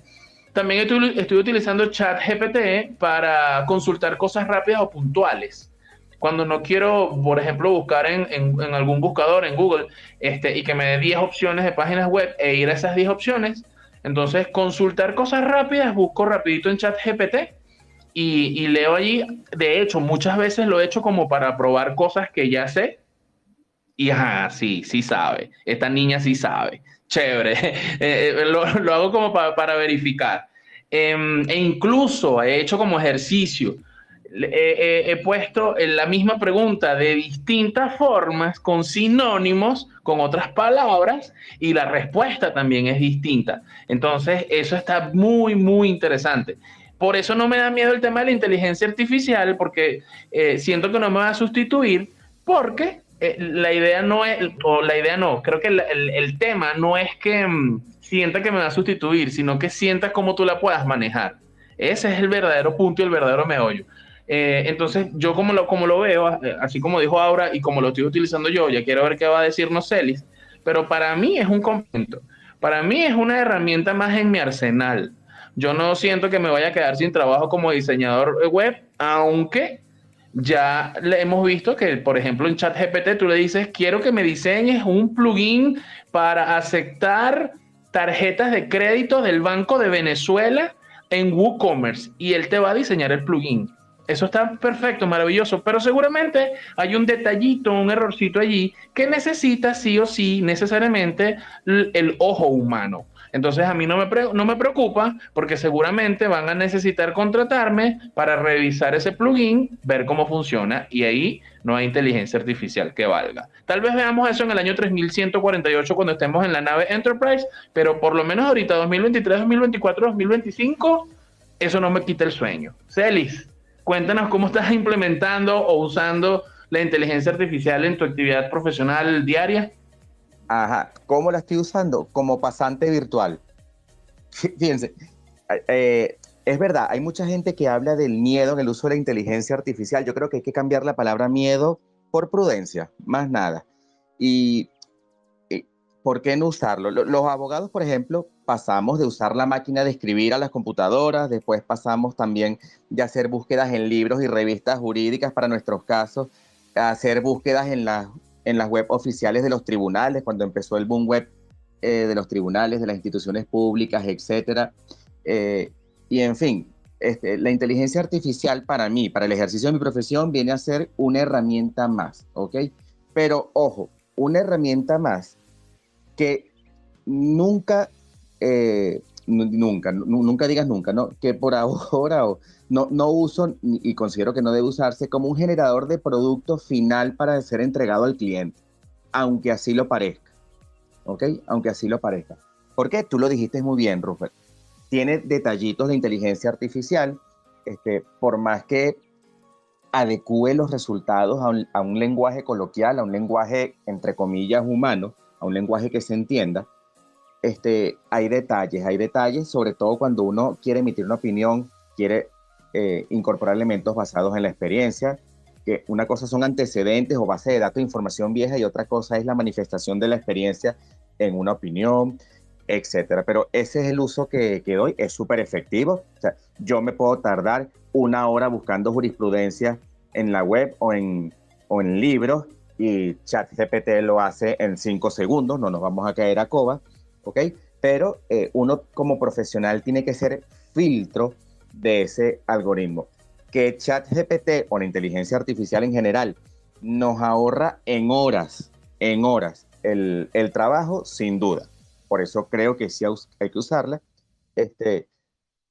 También estoy, estoy utilizando ChatGPT para consultar cosas rápidas o puntuales. Cuando no quiero, por ejemplo, buscar en, en, algún buscador en Google este, y que me dé 10 opciones de páginas web e ir a esas 10 opciones, entonces consultar cosas rápidas, busco rapidito en ChatGPT y, leo allí, de hecho, muchas veces lo he hecho como para probar cosas que ya sé. Y ajá, sí, sí sabe. Esta niña sí sabe. Chévere. Eh, eh, lo, hago como para verificar. Em, e incluso he hecho como ejercicio. he puesto la misma pregunta de distintas formas, con sinónimos, con otras palabras, y la respuesta también es distinta. Entonces, eso está muy, muy interesante. Por eso no me da miedo el tema de la inteligencia artificial, porque eh, siento que no me va a sustituir, porque eh, la idea no es, o la idea no, creo que el, tema no es que mm, sienta que me va a sustituir, sino que sienta cómo tú la puedas manejar. Ese es el verdadero punto y el verdadero meollo. Eh, entonces, yo como lo, como lo veo, así como dijo Aura y como lo estoy utilizando yo, ya quiero ver qué va a decirnos Celis, pero para mí es un complemento. Para mí es una herramienta más en mi arsenal yo no siento que me vaya a quedar sin trabajo como diseñador web, aunque ya le hemos visto que, por ejemplo, en ChatGPT tú le dices, quiero que me diseñes un plugin para aceptar tarjetas de crédito del Banco de Venezuela en WooCommerce y él te va a diseñar el plugin. Eso está perfecto, maravilloso, pero seguramente hay un detallito, un errorcito allí que necesita sí o sí necesariamente el ojo humano. Entonces a mí no me, preocupa porque seguramente van a necesitar contratarme para revisar ese plugin, ver cómo funciona y ahí no hay inteligencia artificial que valga. Tal vez veamos eso en el año 3148 cuando estemos en la nave Enterprise, pero por lo menos ahorita 2023, 2024, 2025, eso no me quita el sueño. Celis, cuéntanos cómo estás implementando o usando la inteligencia artificial en tu actividad profesional diaria. Ajá, ¿cómo la estoy usando? Como pasante virtual. Fíjense, eh, es verdad, hay mucha gente que habla del miedo en el uso de la inteligencia artificial. Yo creo que hay que cambiar la palabra miedo por prudencia, más nada. Y, ¿por qué no usarlo? Los abogados, por ejemplo, pasamos de usar la máquina de escribir a las computadoras, después pasamos también de hacer búsquedas en libros y revistas jurídicas para nuestros casos, a hacer búsquedas en las en las web oficiales de los tribunales, cuando empezó el boom web eh, de los tribunales, de las instituciones públicas, etcétera. Eh, y en fin, este, la inteligencia artificial para mí, para el ejercicio de mi profesión, viene a ser una herramienta más, ¿ok? Pero ojo, una herramienta más que nunca, eh, nunca, nunca digas nunca. Que por ahora no, no uso y considero que no debe usarse como un generador de producto final para ser entregado al cliente, aunque así lo parezca. ¿Ok? Aunque así lo parezca. Porque tú lo dijiste muy bien, Rupert. Tiene detallitos de inteligencia artificial, este, por más que adecue los resultados a un, a un, lenguaje coloquial, a un lenguaje, entre comillas, humano, a un lenguaje que se entienda, este, hay detalles, hay detalles, sobre todo cuando uno quiere emitir una opinión, quiere eh, incorporar elementos basados en la experiencia, que una cosa son antecedentes o base de datos información vieja y otra cosa es la manifestación de la experiencia en una opinión, etcétera. Pero ese es el uso que, que doy, es súper efectivo. O sea, yo me puedo tardar una hora buscando jurisprudencia en la web o en, o en libros y ChatGPT lo hace en cinco segundos, no nos vamos a caer a coba, ¿ok? Pero eh, uno como profesional tiene que ser filtro de ese algoritmo. Que ChatGPT o la inteligencia artificial en general nos ahorra en horas, en horas el, el trabajo, sin duda. Por eso creo que sí hay que usarla, este,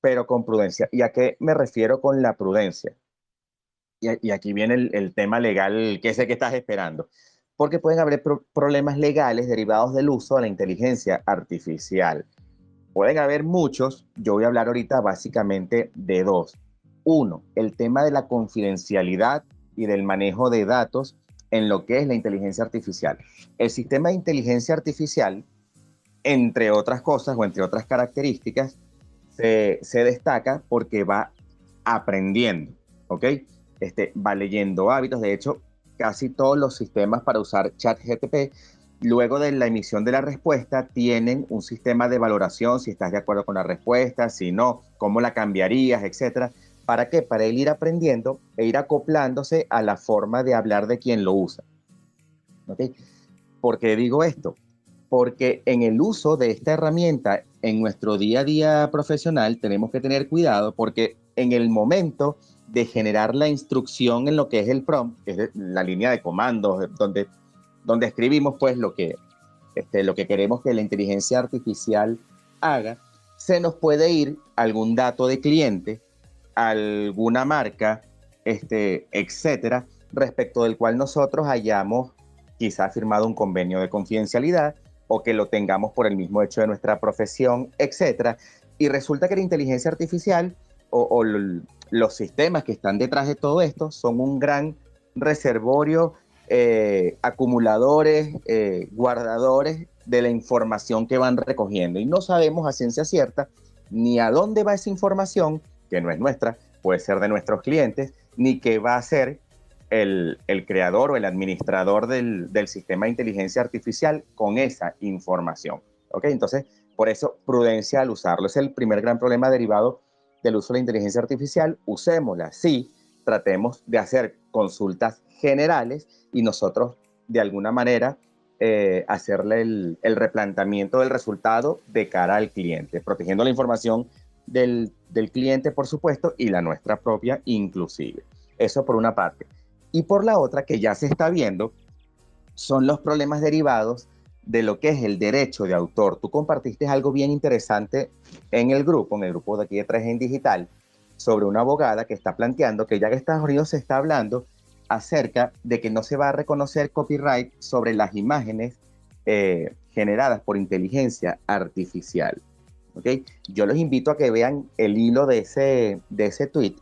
pero con prudencia. ¿Y a qué me refiero con la prudencia? Y, aquí viene el, tema legal que sé que estás esperando. Porque pueden haber problemas legales derivados del uso de la inteligencia artificial. Pueden haber muchos, yo voy a hablar ahorita básicamente de dos. Uno, el tema de la confidencialidad y del manejo de datos en lo que es la inteligencia artificial. El sistema de inteligencia artificial, entre otras cosas o entre otras características, se, se destaca porque va aprendiendo, ¿ok? Este, va leyendo hábitos. De hecho, casi todos los sistemas para usar ChatGTP, luego de la emisión de la respuesta, tienen un sistema de valoración, si estás de acuerdo con la respuesta, si no, cómo la cambiarías, etcétera. ¿Para qué? Para él ir aprendiendo e ir acoplándose a la forma de hablar de quien lo usa. ¿Okay? ¿Por qué digo esto? Porque en el uso de esta herramienta en nuestro día a día profesional tenemos que tener cuidado porque en el momento de generar la instrucción en lo que es el prompt, que es la línea de comandos, donde, donde escribimos pues lo que, este, lo que queremos que la inteligencia artificial haga, se nos puede ir algún dato de cliente, alguna marca, este, etcétera, respecto del cual nosotros hayamos quizá firmado un convenio de confidencialidad o que lo tengamos por el mismo hecho de nuestra profesión, etcétera. Y resulta que la inteligencia artificial o, los sistemas que están detrás de todo esto son un gran reservorio, eh, acumuladores, eh, guardadores de la información que van recogiendo. Y no sabemos a ciencia cierta ni a dónde va esa información, que no es nuestra, puede ser de nuestros clientes, ni qué va a ser el, creador o el administrador del, sistema de inteligencia artificial con esa información. ¿Ok? Entonces, por eso, prudencia al usarlo. Es el primer gran problema derivado del uso de la inteligencia artificial, usémosla, sí, tratemos de hacer consultas generales y nosotros de alguna manera eh, hacerle el, el, replanteamiento del resultado de cara al cliente, protegiendo la información del, del cliente, por supuesto, y la nuestra propia inclusive. Eso por una parte. Y por la otra, que ya se está viendo, son los problemas derivados de lo que es el derecho de autor. Tú compartiste algo bien interesante en el grupo, en el grupo de aquí de 3 en Digital, sobre una abogada que está planteando que ya que Estados Unidos se está hablando acerca de que no se va a reconocer copyright sobre las imágenes eh, generadas por inteligencia artificial. ¿okay? Yo los invito a que vean el hilo de ese, de ese tweet,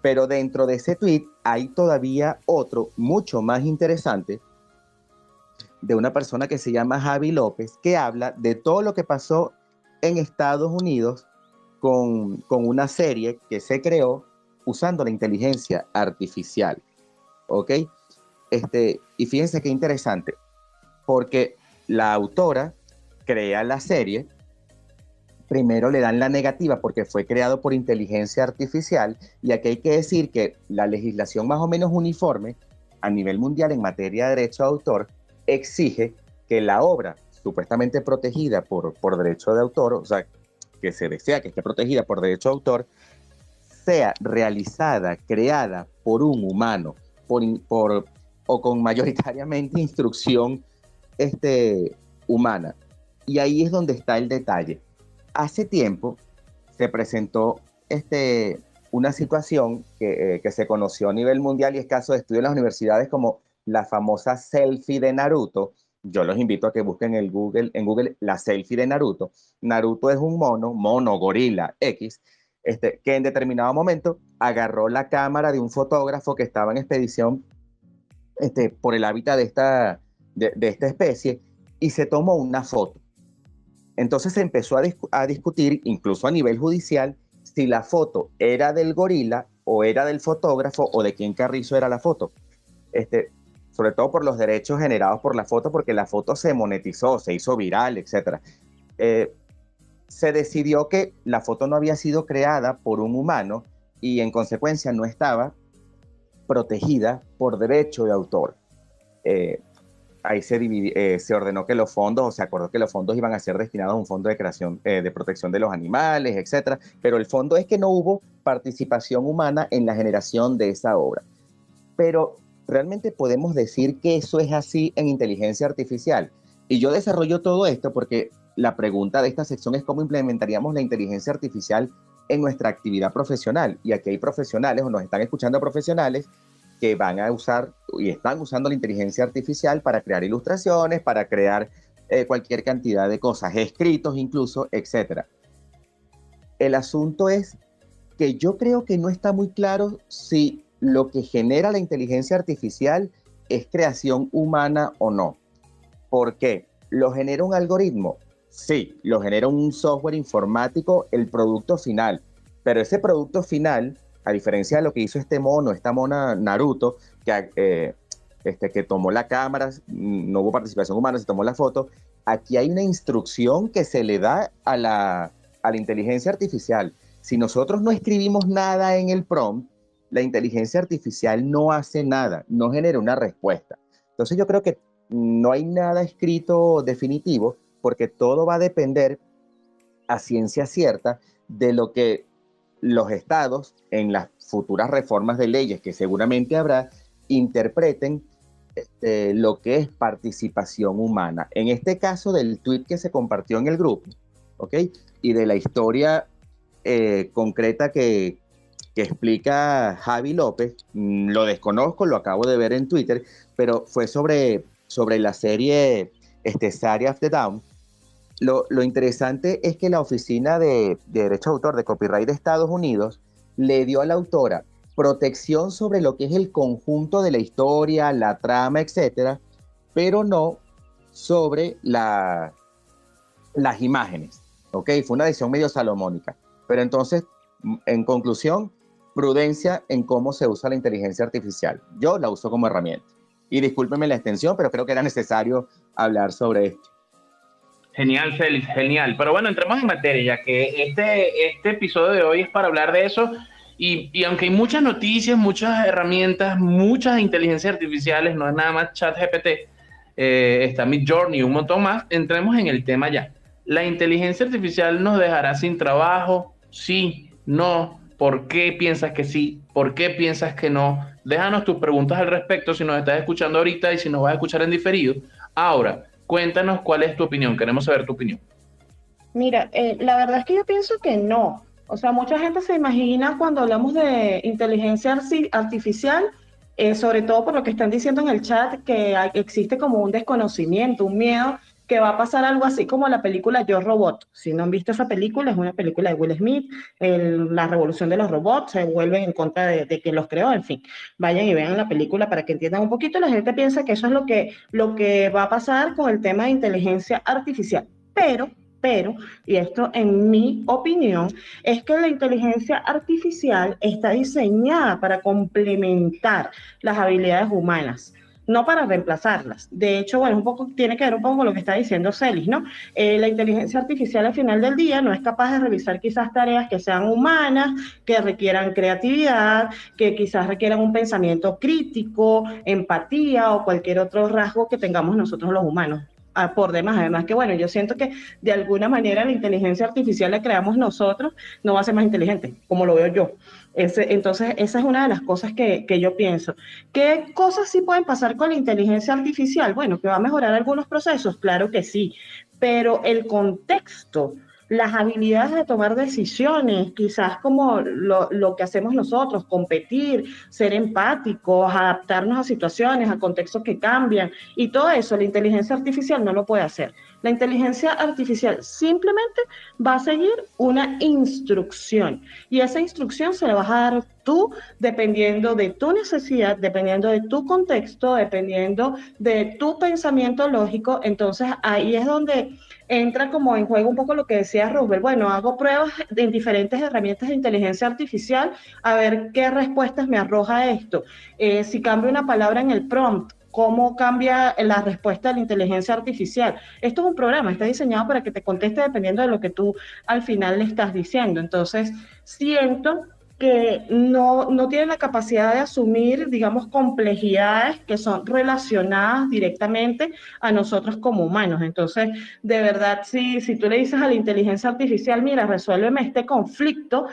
pero dentro de ese tweet hay todavía otro mucho más interesante de una persona que se llama Javi López, que habla de todo lo que pasó en Estados Unidos con, con una serie que se creó usando la inteligencia artificial. ¿Ok? Este, y fíjense qué interesante, porque la autora crea la serie, primero le dan la negativa porque fue creado por inteligencia artificial, y aquí hay que decir que la legislación más o menos uniforme a nivel mundial en materia de derecho de autor exige que la obra supuestamente protegida por, por derecho de autor, o sea, que se desea que esté protegida por derecho de autor, sea realizada, creada por un humano, por, por, o con mayoritariamente instrucción este, humana. Y ahí es donde está el detalle. Hace tiempo se presentó este, una situación que, eh, que se conoció a nivel mundial y es caso de estudio en las universidades como la famosa selfie de Naruto. Yo los invito a que busquen el Google, en Google la selfie de Naruto. Naruto es un mono, mono, gorila, X, este, que en determinado momento agarró la cámara de un fotógrafo que estaba en expedición este, por el hábitat de esta, de, esta especie y se tomó una foto. Entonces se empezó a, a, discutir, incluso a nivel judicial, si la foto era del gorila o era del fotógrafo o de quién Carrizo era la foto. Este, sobre todo por los derechos generados por la foto, porque la foto se monetizó, se hizo viral, etc. Eh, se decidió que la foto no había sido creada por un humano y en consecuencia no estaba protegida por derecho de autor. Eh, ahí se, eh, se ordenó que los fondos, o se acordó que los fondos iban a ser destinados a un fondo de creación, de protección de los animales, etc. Pero el fondo es que no hubo participación humana en la generación de esa obra. Pero realmente podemos decir que eso es así en inteligencia artificial. Y yo desarrollo todo esto porque la pregunta de esta sección es cómo implementaríamos la inteligencia artificial en nuestra actividad profesional. Y aquí hay profesionales o nos están escuchando profesionales que van a usar y están usando la inteligencia artificial para crear ilustraciones, para crear eh, cualquier cantidad de cosas, escritos incluso, etc. El asunto es que yo creo que no está muy claro si lo que genera la inteligencia artificial es creación humana o no. ¿Por qué? ¿Lo genera un algoritmo? Sí, lo genera un software informático, el producto final. Pero ese producto final, a diferencia de lo que hizo este mono, esta mona Naruto, que, eh, este, que tomó la cámara, no hubo participación humana, se tomó la foto, aquí hay una instrucción que se le da a la, a la inteligencia artificial. Si nosotros no escribimos nada en el prompt, la inteligencia artificial no hace nada, no genera una respuesta. Entonces yo creo que no hay nada escrito definitivo porque todo va a depender a ciencia cierta de lo que los estados en las futuras reformas de leyes que seguramente habrá interpreten este, lo que es participación humana. En este caso del tweet que se compartió en el grupo, ¿ok? Y de la historia eh, concreta que, que explica Javi López, mm, lo desconozco, lo acabo de ver en Twitter, pero fue sobre, sobre la serie este, of the Down. Lo, lo, interesante es que la Oficina de, de Derecho de Autor de Copyright de Estados Unidos le dio a la autora protección sobre lo que es el conjunto de la historia, la trama, etcétera, pero no sobre la, las imágenes. ¿Ok? Fue una decisión medio salomónica. Pero entonces, en conclusión, prudencia en cómo se usa la inteligencia artificial. Yo la uso como herramienta. Y discúlpenme la extensión, pero creo que era necesario hablar sobre esto. Genial, Félix, genial. Pero bueno, entremos en materia, ya que este, este episodio de hoy es para hablar de eso. Y, y, aunque hay muchas noticias, muchas herramientas, muchas inteligencias artificiales, no es nada más ChatGPT, eh, está Midjourney un montón más, entremos en el tema ya. ¿La inteligencia artificial nos dejará sin trabajo? Sí, no. ¿Por qué piensas que sí? ¿Por qué piensas que no? Déjanos tus preguntas al respecto si nos estás escuchando ahorita y si nos vas a escuchar en diferido. Ahora, cuéntanos cuál es tu opinión. Queremos saber tu opinión. Mira, eh, la verdad es que yo pienso que no. O sea, mucha gente se imagina cuando hablamos de inteligencia artificial, eh, sobre todo por lo que están diciendo en el chat, que existe como un desconocimiento, un miedo que va a pasar algo así como la película Yo Robot. Si no han visto esa película, es una película de Will Smith, la revolución de los robots, se vuelven en contra de, quien los creó, en fin. Vayan y vean la película para que entiendan un poquito. La gente piensa que eso es lo que, lo que va a pasar con el tema de inteligencia artificial. Pero pero, y esto en mi opinión, es que la inteligencia artificial está diseñada para complementar las habilidades humanas no para reemplazarlas. De hecho, bueno, un poco tiene que ver un poco con lo que está diciendo Celis, ¿no? Eh, la inteligencia artificial al final del día no es capaz de realizar quizás tareas que sean humanas, que requieran creatividad, que quizás requieran un pensamiento crítico, empatía o cualquier otro rasgo que tengamos nosotros los humanos por demás. Además que, bueno, yo siento que de alguna manera la inteligencia artificial la creamos nosotros, no va a ser más inteligente, como lo veo yo. Ese, entonces, esa es una de las cosas que, que, yo pienso. ¿Qué cosas sí pueden pasar con la inteligencia artificial? Bueno, que va a mejorar algunos procesos, claro que sí, pero el contexto las habilidades de tomar decisiones, quizás como lo, que hacemos nosotros, competir, ser empáticos, adaptarnos a situaciones, a contextos que cambian, y todo eso la inteligencia artificial no lo puede hacer. La inteligencia artificial simplemente va a seguir una instrucción y esa instrucción se la vas a dar tú dependiendo de tu necesidad, dependiendo de tu contexto, dependiendo de tu pensamiento lógico. Entonces ahí es donde entra como en juego un poco lo que decía Rubel. Bueno, hago pruebas en diferentes herramientas de inteligencia artificial a ver qué respuestas me arroja esto. Eh, si cambio una palabra en el prompt, cómo cambia la respuesta de la inteligencia artificial. Esto es un programa, está diseñado para que te conteste dependiendo de lo que tú al final le estás diciendo. Entonces, siento que no, no la capacidad de asumir, digamos, complejidades que son relacionadas directamente a nosotros como humanos. Entonces, de verdad, si, si tú le dices a la inteligencia artificial, mira, resuélveme este conflicto,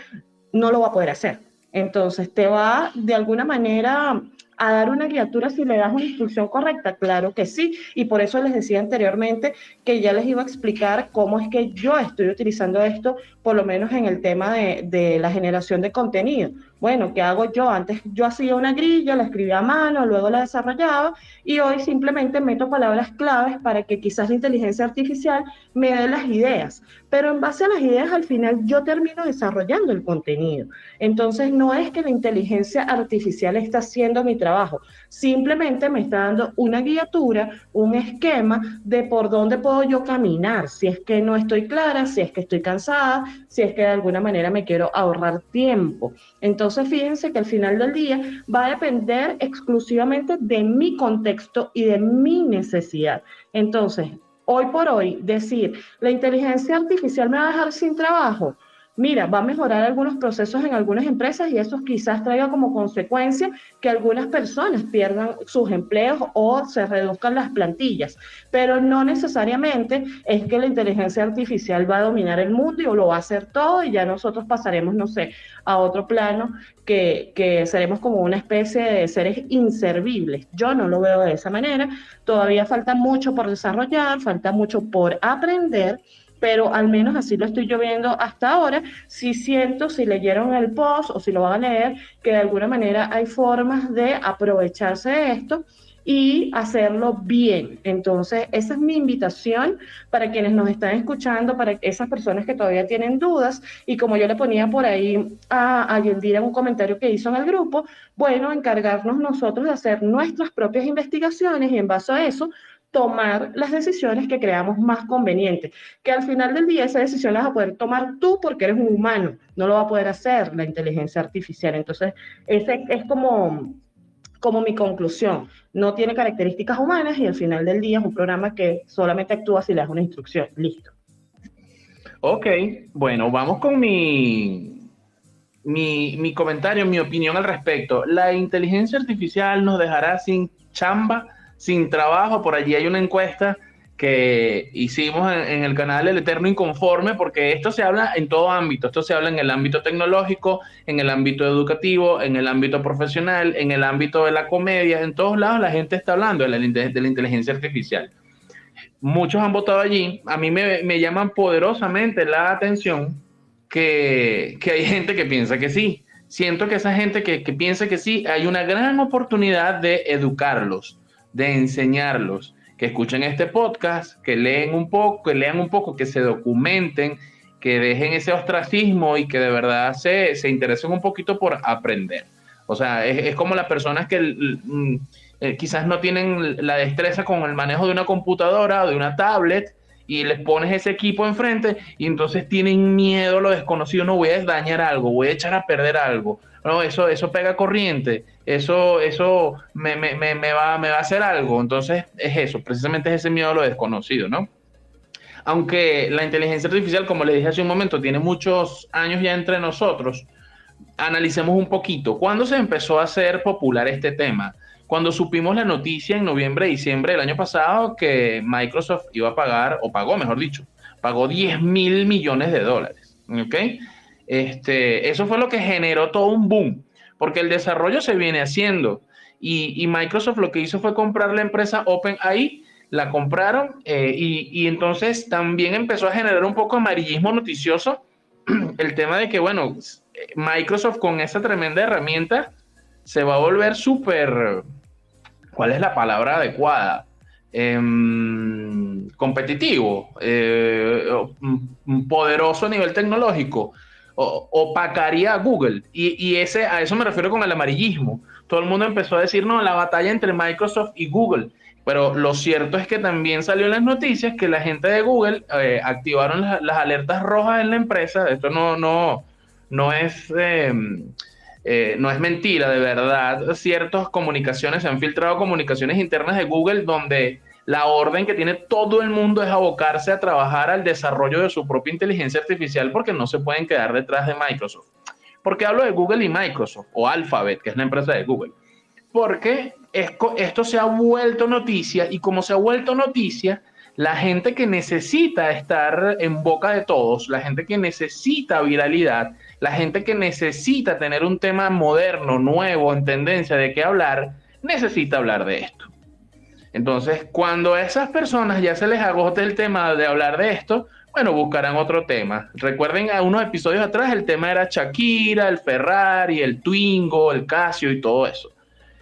no lo va a poder hacer. Entonces, te va de alguna manera a dar una criatura si le das una instrucción correcta? Claro que sí, y por eso les decía anteriormente que ya les iba a explicar cómo es que yo estoy utilizando esto, por lo menos en el tema de, de la generación de contenido. Bueno, ¿qué hago yo? Antes yo hacía una grilla, la escribía a mano, luego la desarrollaba y hoy simplemente meto palabras claves para que quizás la inteligencia artificial me dé las ideas. Pero en base a las ideas al final yo termino desarrollando el contenido. Entonces no es que la inteligencia artificial está haciendo mi trabajo, simplemente me está dando una guiatura, un esquema de por dónde puedo yo caminar, si es que no estoy clara, si es que estoy cansada, si es que de alguna manera me quiero ahorrar tiempo. Entonces, fíjense que al final del día va a depender exclusivamente de mi contexto y de mi necesidad. Entonces, hoy por hoy, decir, la inteligencia artificial me va a dejar sin trabajo, mira, va a mejorar algunos procesos en algunas empresas y eso quizás traiga como consecuencia que algunas personas pierdan sus empleos o se reduzcan las plantillas, pero no necesariamente es que la inteligencia artificial va a dominar el mundo y lo va a hacer todo y ya nosotros pasaremos, no sé, a otro plano que, que seremos como una especie de seres inservibles. Yo no lo veo de esa manera, todavía falta mucho por desarrollar, falta mucho por aprender pero al menos así lo estoy yo viendo hasta ahora. Si siento, si leyeron el post o si lo van a leer, que de alguna manera hay formas de aprovecharse de esto y hacerlo bien. Entonces, esa es mi invitación para quienes nos están escuchando, para esas personas que todavía tienen dudas. Y como yo le ponía por ahí a, a Yendira en un comentario que hizo en el grupo, bueno, encargarnos nosotros de hacer nuestras propias investigaciones y en base a eso tomar las decisiones que creamos más convenientes, que al final del día esa decisión la vas a poder tomar tú porque eres un humano, no lo va a poder hacer la inteligencia artificial. Entonces, ese es como, como mi conclusión. No tiene características humanas y al final del día es un programa que solamente actúa si le das una instrucción. Listo. Ok, bueno, vamos con mi, mi, mi comentario, mi opinión al respecto. La inteligencia artificial nos dejará sin chamba sin trabajo. Por allí hay una encuesta que hicimos en, el canal El Eterno Inconforme, porque esto se habla en todo ámbito, esto se habla en el ámbito tecnológico, en el ámbito educativo, en el ámbito profesional, en el ámbito de la comedia, en todos lados la gente está hablando de la, inteligencia artificial. Muchos han votado allí, a mí me, me llaman poderosamente la atención que, que, hay gente que piensa que sí. Siento que esa gente que, que piensa que sí, hay una gran oportunidad de educarlos de enseñarlos, que escuchen este podcast, que leen un poco, que lean un poco, que se documenten, que dejen ese ostracismo y que de verdad se, se interesen un poquito por aprender. O sea, es, como las personas que mm, eh, quizás no tienen la destreza con el manejo de una computadora o de una tablet y les pones ese equipo enfrente y entonces tienen miedo a lo desconocido, no voy a dañar algo, voy a echar a perder algo, no, eso, eso pega corriente, eso, eso me, me, me, va, me va a hacer algo. Entonces es eso, precisamente es ese miedo a lo desconocido, ¿no? Aunque la inteligencia artificial, como le dije hace un momento, tiene muchos años ya entre nosotros, analicemos un poquito. ¿Cuándo se empezó a hacer popular este tema? Cuando supimos la noticia en noviembre, diciembre del año pasado que Microsoft iba a pagar, o pagó, mejor dicho, pagó 10 mil millones de dólares. ¿Ok? Este, eso fue lo que generó todo un boom, porque el desarrollo se viene haciendo. Y, Microsoft lo que hizo fue comprar la empresa OpenAI, la compraron eh, y, entonces también empezó a generar un poco amarillismo noticioso el tema de que, bueno, Microsoft con esa tremenda herramienta se va a volver súper, ¿cuál es la palabra adecuada? Em, competitivo, eh, poderoso a nivel tecnológico opacaría a Google. Y, ese, a eso me refiero con el amarillismo. Todo el mundo empezó a decir, no, la batalla entre Microsoft y Google. Pero lo cierto es que también salió en las noticias que la gente de Google eh, activaron las, alertas rojas en la empresa. Esto no, no, no es, em, eh, no es mentira, de verdad, ciertas comunicaciones, se han filtrado comunicaciones internas de Google donde la orden que tiene todo el mundo es abocarse a trabajar al desarrollo de su propia inteligencia artificial porque no se pueden quedar detrás de Microsoft. ¿Por qué hablo de Google y Microsoft o Alphabet, que es la empresa de Google? Porque esto se ha vuelto noticia y como se ha vuelto noticia, la gente que necesita estar en boca de todos, la gente que necesita viralidad, la gente que necesita tener un tema moderno, nuevo, en tendencia de qué hablar, necesita hablar de esto. Entonces, cuando a esas personas ya se les agote el tema de hablar de esto, bueno, buscarán otro tema. Recuerden a unos episodios atrás el tema era Shakira, el Ferrari, el Twingo, el Casio y todo eso.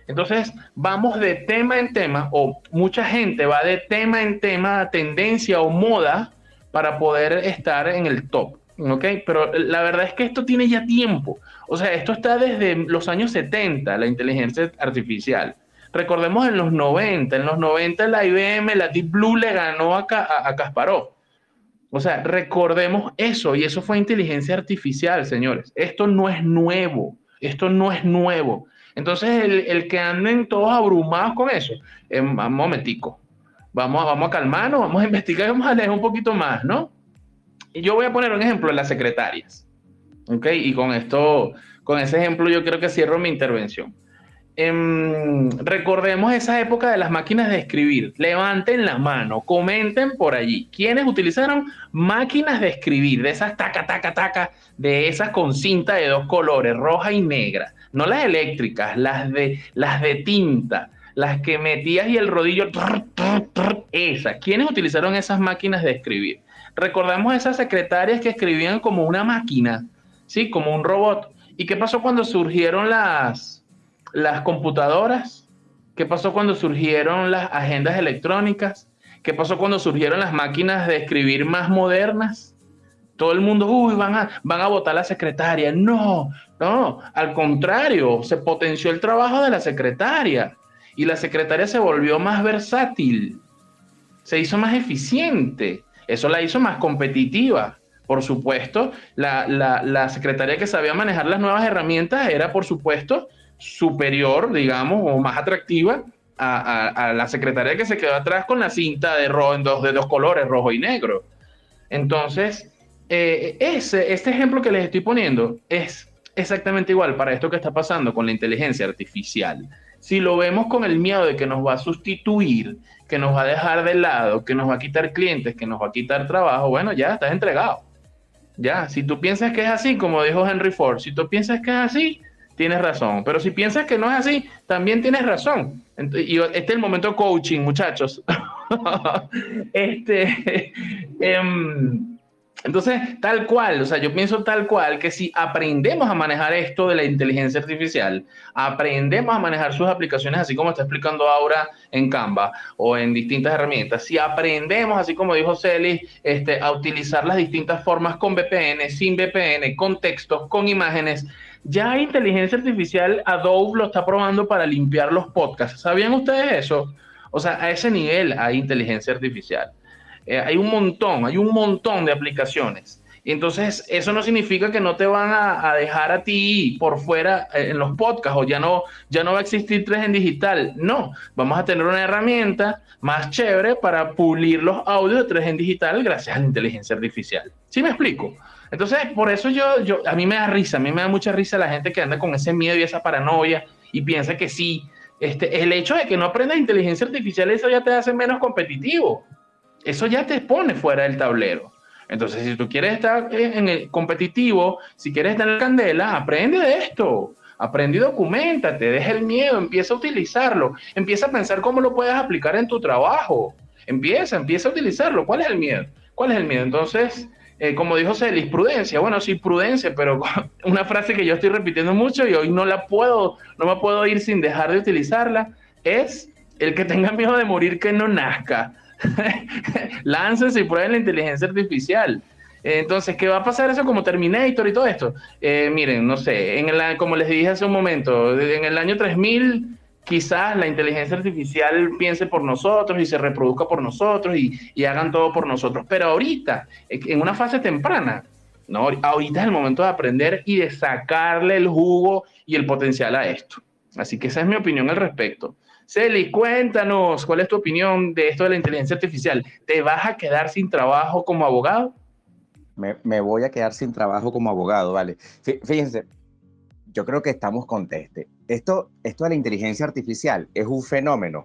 Entonces, vamos de tema en tema, o mucha gente va de tema en tema, tendencia o moda, para poder estar en el top. ¿Ok? Pero la verdad es que esto tiene ya tiempo. O sea, esto está desde los años 70, la inteligencia artificial. Recordemos en los 90, en los 90 la IBM, la Deep Blue le ganó a, a, Kasparov. O sea, recordemos eso y eso fue inteligencia artificial, señores. Esto no es nuevo, esto no es nuevo. Entonces, el, que anden todos abrumados con eso, eh, un momentico, vamos, vamos a calmarnos, vamos a investigar, vamos a leer un poquito más, ¿no? Y yo voy a poner un ejemplo de las secretarias, ¿ok? Y con esto, con ese ejemplo yo creo que cierro mi intervención. Em, recordemos esa época de las máquinas de escribir. Levanten la mano, comenten por allí. ¿Quiénes utilizaron máquinas de escribir? De esas taca, taca, taca, de esas con cinta de dos colores, roja y negra no las eléctricas, las de, las de tinta, las que metías y el rodillo, esas. ¿Quiénes utilizaron esas máquinas de escribir? Recordamos esas secretarias que escribían como una máquina, ¿sí? Como un robot. ¿Y qué pasó cuando surgieron las, las computadoras? ¿Qué pasó cuando surgieron las agendas electrónicas? ¿Qué pasó cuando surgieron las máquinas de escribir más modernas? Todo el mundo, uy, van a, van a votar a la secretaria. No, no, al contrario, se potenció el trabajo de la secretaria y la secretaria se volvió más versátil, se hizo más eficiente, eso la hizo más competitiva. Por supuesto, la, la, secretaria que sabía manejar las nuevas herramientas era, por supuesto, superior, digamos, o más atractiva a, la secretaria que se quedó atrás con la cinta de, rojo, en dos, de dos colores, rojo y negro. Entonces, eh, ese, este ejemplo que les estoy poniendo es exactamente igual para esto que está pasando con la inteligencia artificial. Si lo vemos con el miedo de que nos va a sustituir, que nos va a dejar de lado, que nos va a quitar clientes, que nos va a quitar trabajo, bueno, ya estás entregado. Ya, si tú piensas que es así, como dijo Henry Ford, si tú piensas que es así, tienes razón. Pero si piensas que no es así, también tienes razón. Y este es el momento coaching, muchachos. este, em, entonces, tal cual, o sea, yo pienso tal cual que si aprendemos a manejar esto de la inteligencia artificial, aprendemos a manejar sus aplicaciones así como está explicando ahora en Canva o en distintas herramientas, si aprendemos, así como dijo Celis, este, a utilizar las distintas formas con VPN, sin VPN, con textos, con imágenes, ya inteligencia artificial, Adobe lo está probando para limpiar los podcasts. ¿Sabían ustedes eso? O sea, a ese nivel hay inteligencia artificial. Eh, hay un montón, hay un montón de aplicaciones. Entonces eso no significa que no te van a, dejar a ti por fuera eh, en los podcasts o ya no, ya no va a existir 3 en digital. No, vamos a tener una herramienta más chévere para pulir los audios de 3 en digital gracias a la inteligencia artificial. ¿Sí me explico? Entonces, por eso yo, yo, a mí me da risa, a mí me da mucha risa la gente que anda con ese miedo y esa paranoia y piensa que sí, este, el hecho de que no aprenda inteligencia artificial, eso ya te hace menos competitivo eso ya te pone fuera del tablero. Entonces, si tú quieres estar en el competitivo, si quieres estar en candela, aprende de esto. Aprende y documentate, deja el miedo, empieza a utilizarlo, empieza a pensar cómo lo puedes aplicar en tu trabajo. Empieza, empieza a utilizarlo. ¿Cuál es el miedo? ¿Cuál es el miedo? Entonces, eh, como dijo Celis, prudencia. Bueno, sí, prudencia, pero una frase que yo estoy repitiendo mucho y hoy no la puedo, no me puedo ir sin dejar de utilizarla, es el que tenga miedo de morir que no nazca. Láncense y prueben la inteligencia artificial. Entonces, ¿qué va a pasar eso como Terminator y todo esto? Eh, miren, no sé, en el, como les dije hace un momento, en el año 3000 quizás la inteligencia artificial piense por nosotros y se reproduzca por nosotros y, hagan todo por nosotros. Pero ahorita, en una fase temprana, ¿no? Ahorita es el momento de aprender y de sacarle el jugo y el potencial a esto. Así que esa es mi opinión al respecto. Celi, cuéntanos, ¿cuál es tu opinión de esto de la inteligencia artificial? ¿Te vas a quedar sin trabajo como abogado? Me, voy a quedar sin trabajo como abogado, vale. Fíjense, yo creo que estamos con este. Esto, esto de la inteligencia artificial es un fenómeno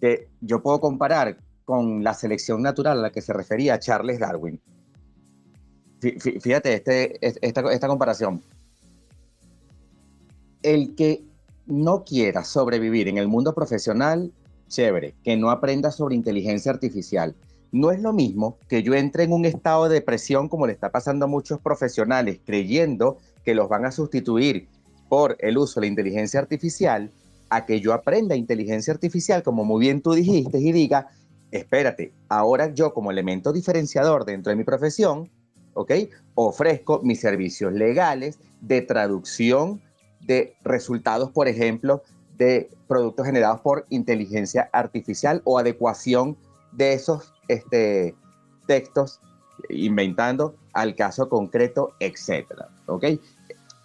que yo puedo comparar con la selección natural a la que se refería Charles Darwin. Fíjate este, esta, esta comparación. El que no quiera sobrevivir en el mundo profesional, chévere, que no aprenda sobre inteligencia artificial. No es lo mismo que yo entre en un estado de depresión como le está pasando a muchos profesionales creyendo que los van a sustituir por el uso de la inteligencia artificial, a que yo aprenda inteligencia artificial, como muy bien tú dijiste, y diga, espérate, ahora yo como elemento diferenciador dentro de mi profesión, ¿ok? Ofrezco mis servicios legales de traducción de resultados, por ejemplo, de productos generados por inteligencia artificial o adecuación de esos este, textos inventando al caso concreto, etcétera. ¿Ok?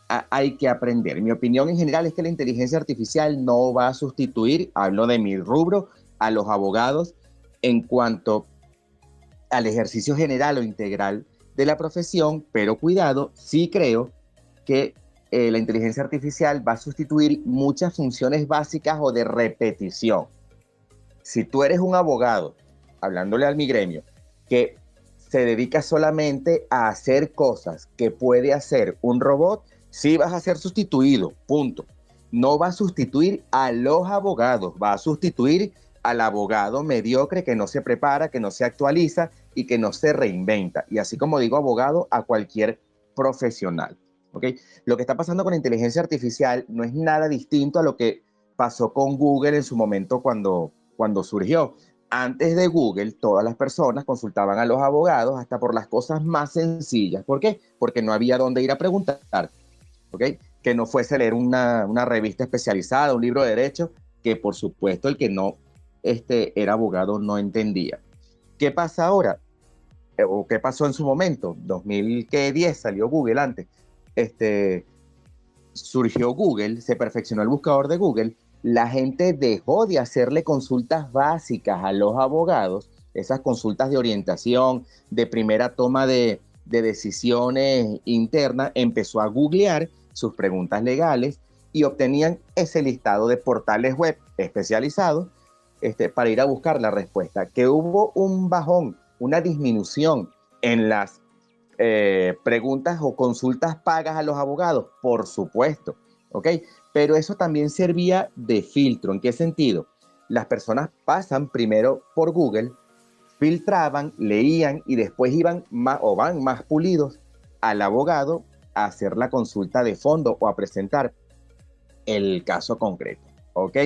hay que aprender. Mi opinión en general es que la inteligencia artificial no va a sustituir, hablo de mi rubro, a los abogados en cuanto al ejercicio general o integral de la profesión, pero cuidado, sí creo que eh, la inteligencia artificial va a sustituir muchas funciones básicas o de repetición. Si tú eres un abogado, hablándole al mi gremio, que se dedica solamente a hacer cosas que puede hacer un robot, sí vas a ser sustituido, punto. No va a sustituir a los abogados, va a sustituir al abogado mediocre que no se prepara, que no se actualiza y que no se reinventa. Y así como digo abogado, a cualquier profesional. Lo que está pasando con la inteligencia artificial no es nada distinto a lo que pasó con Google en su momento cuando, cuando surgió. Antes de Google, todas las personas consultaban a los abogados hasta por las cosas más sencillas. ¿Por qué? Porque no había dónde ir a preguntar. ¿Ok? Que no fuese leer una, una revista especializada, un libro de derecho, que por supuesto el que no este, era abogado no entendía. ¿Qué pasa ahora? Eh, ¿O qué pasó en su momento? 2010 salió Google antes este, surgió Google, se perfeccionó el buscador de Google, la gente dejó de hacerle consultas básicas a los abogados, esas consultas de orientación, de primera toma de, decisiones internas, empezó a googlear sus preguntas legales y obtenían ese listado de portales web especializados este, para ir a buscar la respuesta. Que hubo un bajón, una disminución en las eh, preguntas o consultas pagas a los abogados, por supuesto, ¿ok? Pero eso también servía de filtro. ¿En qué sentido? Las personas pasan primero por Google, filtraban, leían y después iban más o van más pulidos al abogado a hacer la consulta de fondo o a presentar el caso concreto, ¿ok?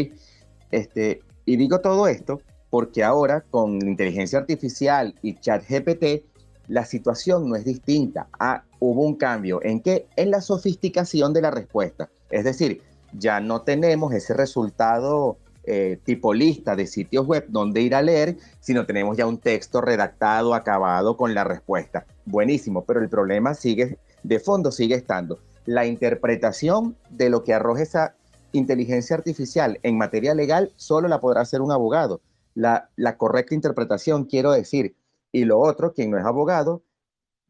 Este, y digo todo esto porque ahora con inteligencia artificial y chat GPT la situación no es distinta. Ah, hubo un cambio. ¿En qué? En la sofisticación de la respuesta. Es decir, ya no tenemos ese resultado eh, tipo lista de sitios web donde ir a leer, sino tenemos ya un texto redactado, acabado con la respuesta. Buenísimo, pero el problema sigue, de fondo sigue estando. La interpretación de lo que arroja esa inteligencia artificial en materia legal solo la podrá hacer un abogado. La, la correcta interpretación, quiero decir, y lo otro, quien no es abogado,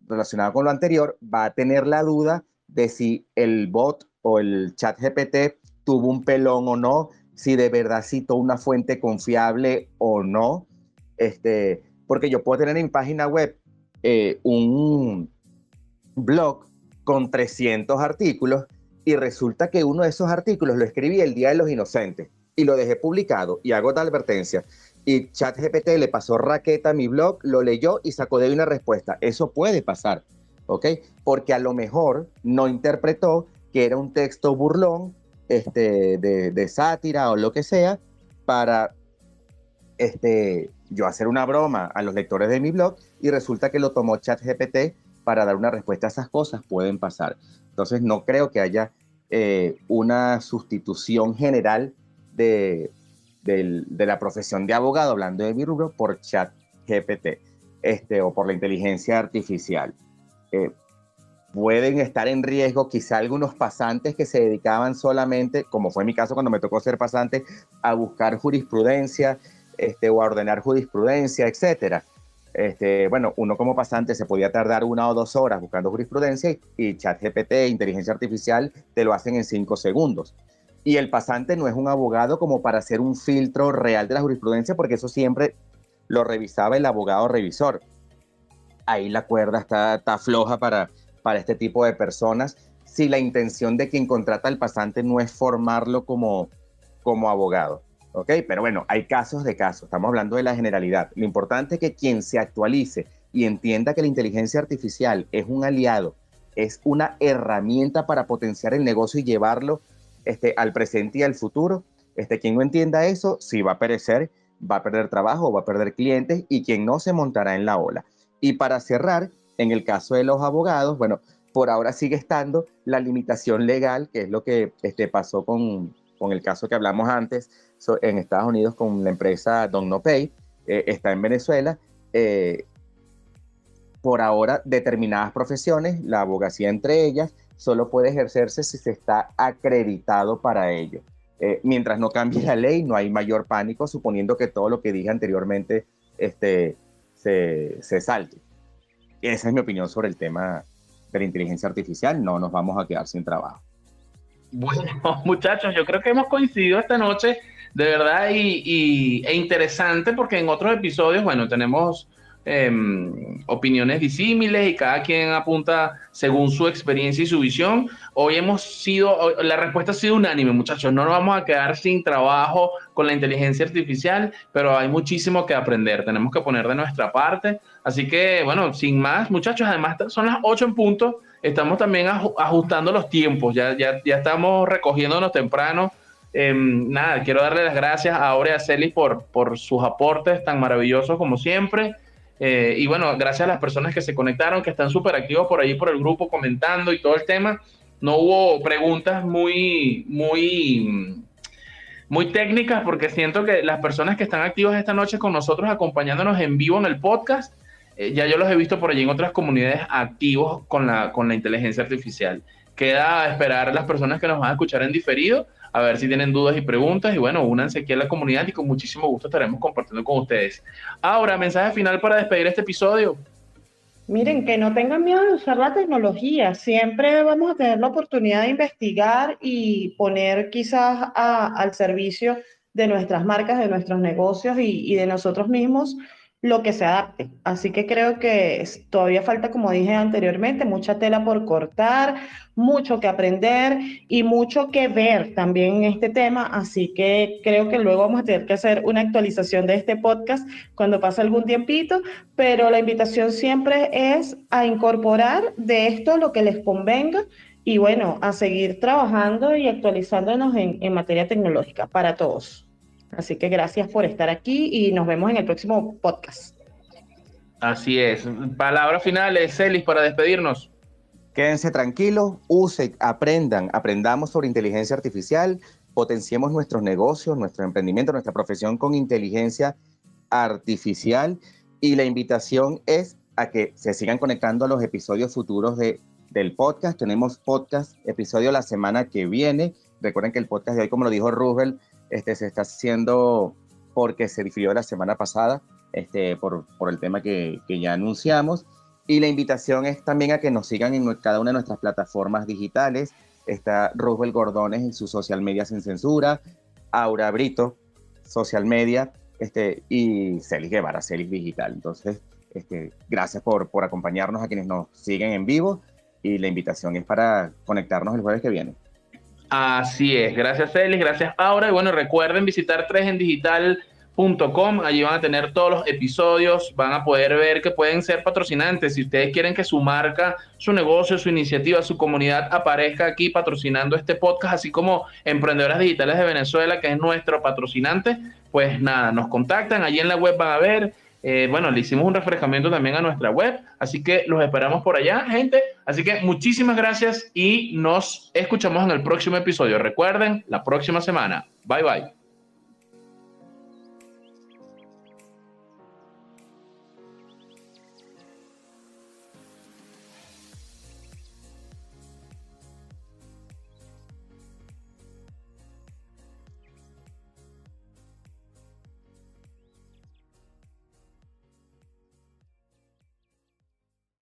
relacionado con lo anterior, va a tener la duda de si el bot o el chat GPT tuvo un pelón o no, si de verdad citó una fuente confiable o no. Este, porque yo puedo tener en mi página web eh, un blog con 300 artículos y resulta que uno de esos artículos lo escribí el Día de los Inocentes y lo dejé publicado y hago tal advertencia y ChatGPT le pasó raqueta a mi blog, lo leyó y sacó de ahí una respuesta. Eso puede pasar, ¿ok? Porque a lo mejor no interpretó que era un texto burlón, este, de, sátira o lo que sea, para este, yo hacer una broma a los lectores de mi blog y resulta que lo tomó ChatGPT para dar una respuesta a esas cosas, pueden pasar. Entonces no creo que haya eh, una sustitución general de, de la profesión de abogado, hablando de mi rubro, por chat GPT este, o por la inteligencia artificial. Eh, pueden estar en riesgo quizá algunos pasantes que se dedicaban solamente, como fue mi caso cuando me tocó ser pasante, a buscar jurisprudencia este, o a ordenar jurisprudencia, etcétera. Este, bueno, uno como pasante se podía tardar una o dos horas buscando jurisprudencia y, ChatGPT, inteligencia artificial, te lo hacen en cinco segundos. Y el pasante no es un abogado como para hacer un filtro real de la jurisprudencia, porque eso siempre lo revisaba el abogado revisor. Ahí la cuerda está, está floja para, para este tipo de personas si la intención de quien contrata al pasante no es formarlo como, como abogado. ¿Ok? Pero bueno, hay casos de casos, estamos hablando de la generalidad. Lo importante es que quien se actualice y entienda que la inteligencia artificial es un aliado, es una herramienta para potenciar el negocio y llevarlo este, al presente y al futuro. Este, quien no entienda eso, sí va a perecer, va a perder trabajo, va a perder clientes y quien no se montará en la ola. Y para cerrar, en el caso de los abogados, bueno, por ahora sigue estando la limitación legal, que es lo que este, pasó con, el caso que hablamos antes en Estados Unidos con la empresa Don No Pay, eh, está en Venezuela. Eh, por ahora, determinadas profesiones, la abogacía entre ellas, solo puede ejercerse si se está acreditado para ello. Eh, mientras no cambie la ley, no hay mayor pánico, suponiendo que todo lo que dije anteriormente este, se salte. Esa es mi opinión sobre el tema de la inteligencia artificial. No nos vamos a quedar sin trabajo. Bueno, muchachos, yo creo que hemos coincidido esta noche de verdad y, e interesante porque en otros episodios, bueno, tenemos em, opiniones disímiles y cada quien apunta según su experiencia y su visión. Hoy hemos sido, la respuesta ha sido unánime, muchachos. No nos vamos a quedar sin trabajo con la inteligencia artificial, pero hay muchísimo que aprender. Tenemos que poner de nuestra parte. Así que, bueno, sin más, muchachos, además son las 8 en punto. Estamos también ajustando los tiempos. Ya, ya, ya estamos recogiéndonos temprano Em, nada, quiero darle las gracias a Aurea Celis por, por sus aportes tan maravillosos como siempre. Eh, y bueno, gracias a las personas que se conectaron, que están súper activos por ahí por el grupo comentando y todo el tema. No hubo preguntas muy, muy, muy técnicas porque siento que las personas que están activas esta noche con nosotros acompañándonos en vivo en el podcast, eh, ya yo los he visto por allí en otras comunidades activos con la, con la inteligencia artificial. Queda esperar las personas que nos van a escuchar en diferido a ver si tienen dudas y preguntas. Y bueno, únanse aquí a la comunidad y con muchísimo gusto estaremos compartiendo con ustedes. Ahora, mensaje final para despedir este episodio. Miren, que no tengan miedo de usar la tecnología. Siempre vamos a tener la oportunidad de investigar y poner quizás al servicio de nuestras marcas, de nuestros negocios y, de nosotros mismos lo que se adapte. Así que creo que todavía falta, como dije anteriormente, mucha tela por cortar, mucho que aprender y mucho que ver también en este tema. Así que creo que luego vamos a tener que hacer una actualización de este podcast cuando pase algún tiempito, pero la invitación siempre es a incorporar de esto lo que les convenga y bueno, a seguir trabajando y actualizándonos en, en materia tecnológica para todos. Así que gracias por estar aquí y nos vemos en el próximo podcast. Así es. Palabras finales, Celis, para despedirnos. Quédense tranquilos, usen, aprendan, aprendamos sobre inteligencia artificial, potenciemos nuestros negocios, nuestro emprendimiento, nuestra profesión con inteligencia artificial. Y la invitación es a que se sigan conectando a los episodios futuros de, del podcast. Tenemos podcast, episodio la semana que viene. Recuerden que el podcast de hoy, como lo dijo Roosevelt, este, se está haciendo porque se difirió la semana pasada este, por, por el tema que, que, ya anunciamos. Y la invitación es también a que nos sigan en cada una de nuestras plataformas digitales. Está Roosevelt Gordones en su social media sin censura, Aura Brito, social media, este, y Celis Guevara, Celis Digital. Entonces, este, gracias por, por acompañarnos a quienes nos siguen en vivo y la invitación es para conectarnos el jueves que viene. Así es, gracias Celis, gracias Aura. Y bueno, recuerden visitar 3endigital.com, allí van a tener todos los episodios, van a poder ver que pueden ser patrocinantes. Si ustedes quieren que su marca, su negocio, su iniciativa, su comunidad aparezca aquí patrocinando este podcast, así como Emprendedoras Digitales de Venezuela, que es nuestro patrocinante, pues nada, nos contactan, allí en la web van a ver eh, bueno, le hicimos un refrescamiento también a nuestra web, así que los esperamos por allá, gente. Así que muchísimas gracias y nos escuchamos en el próximo episodio. Recuerden, la próxima semana. Bye bye.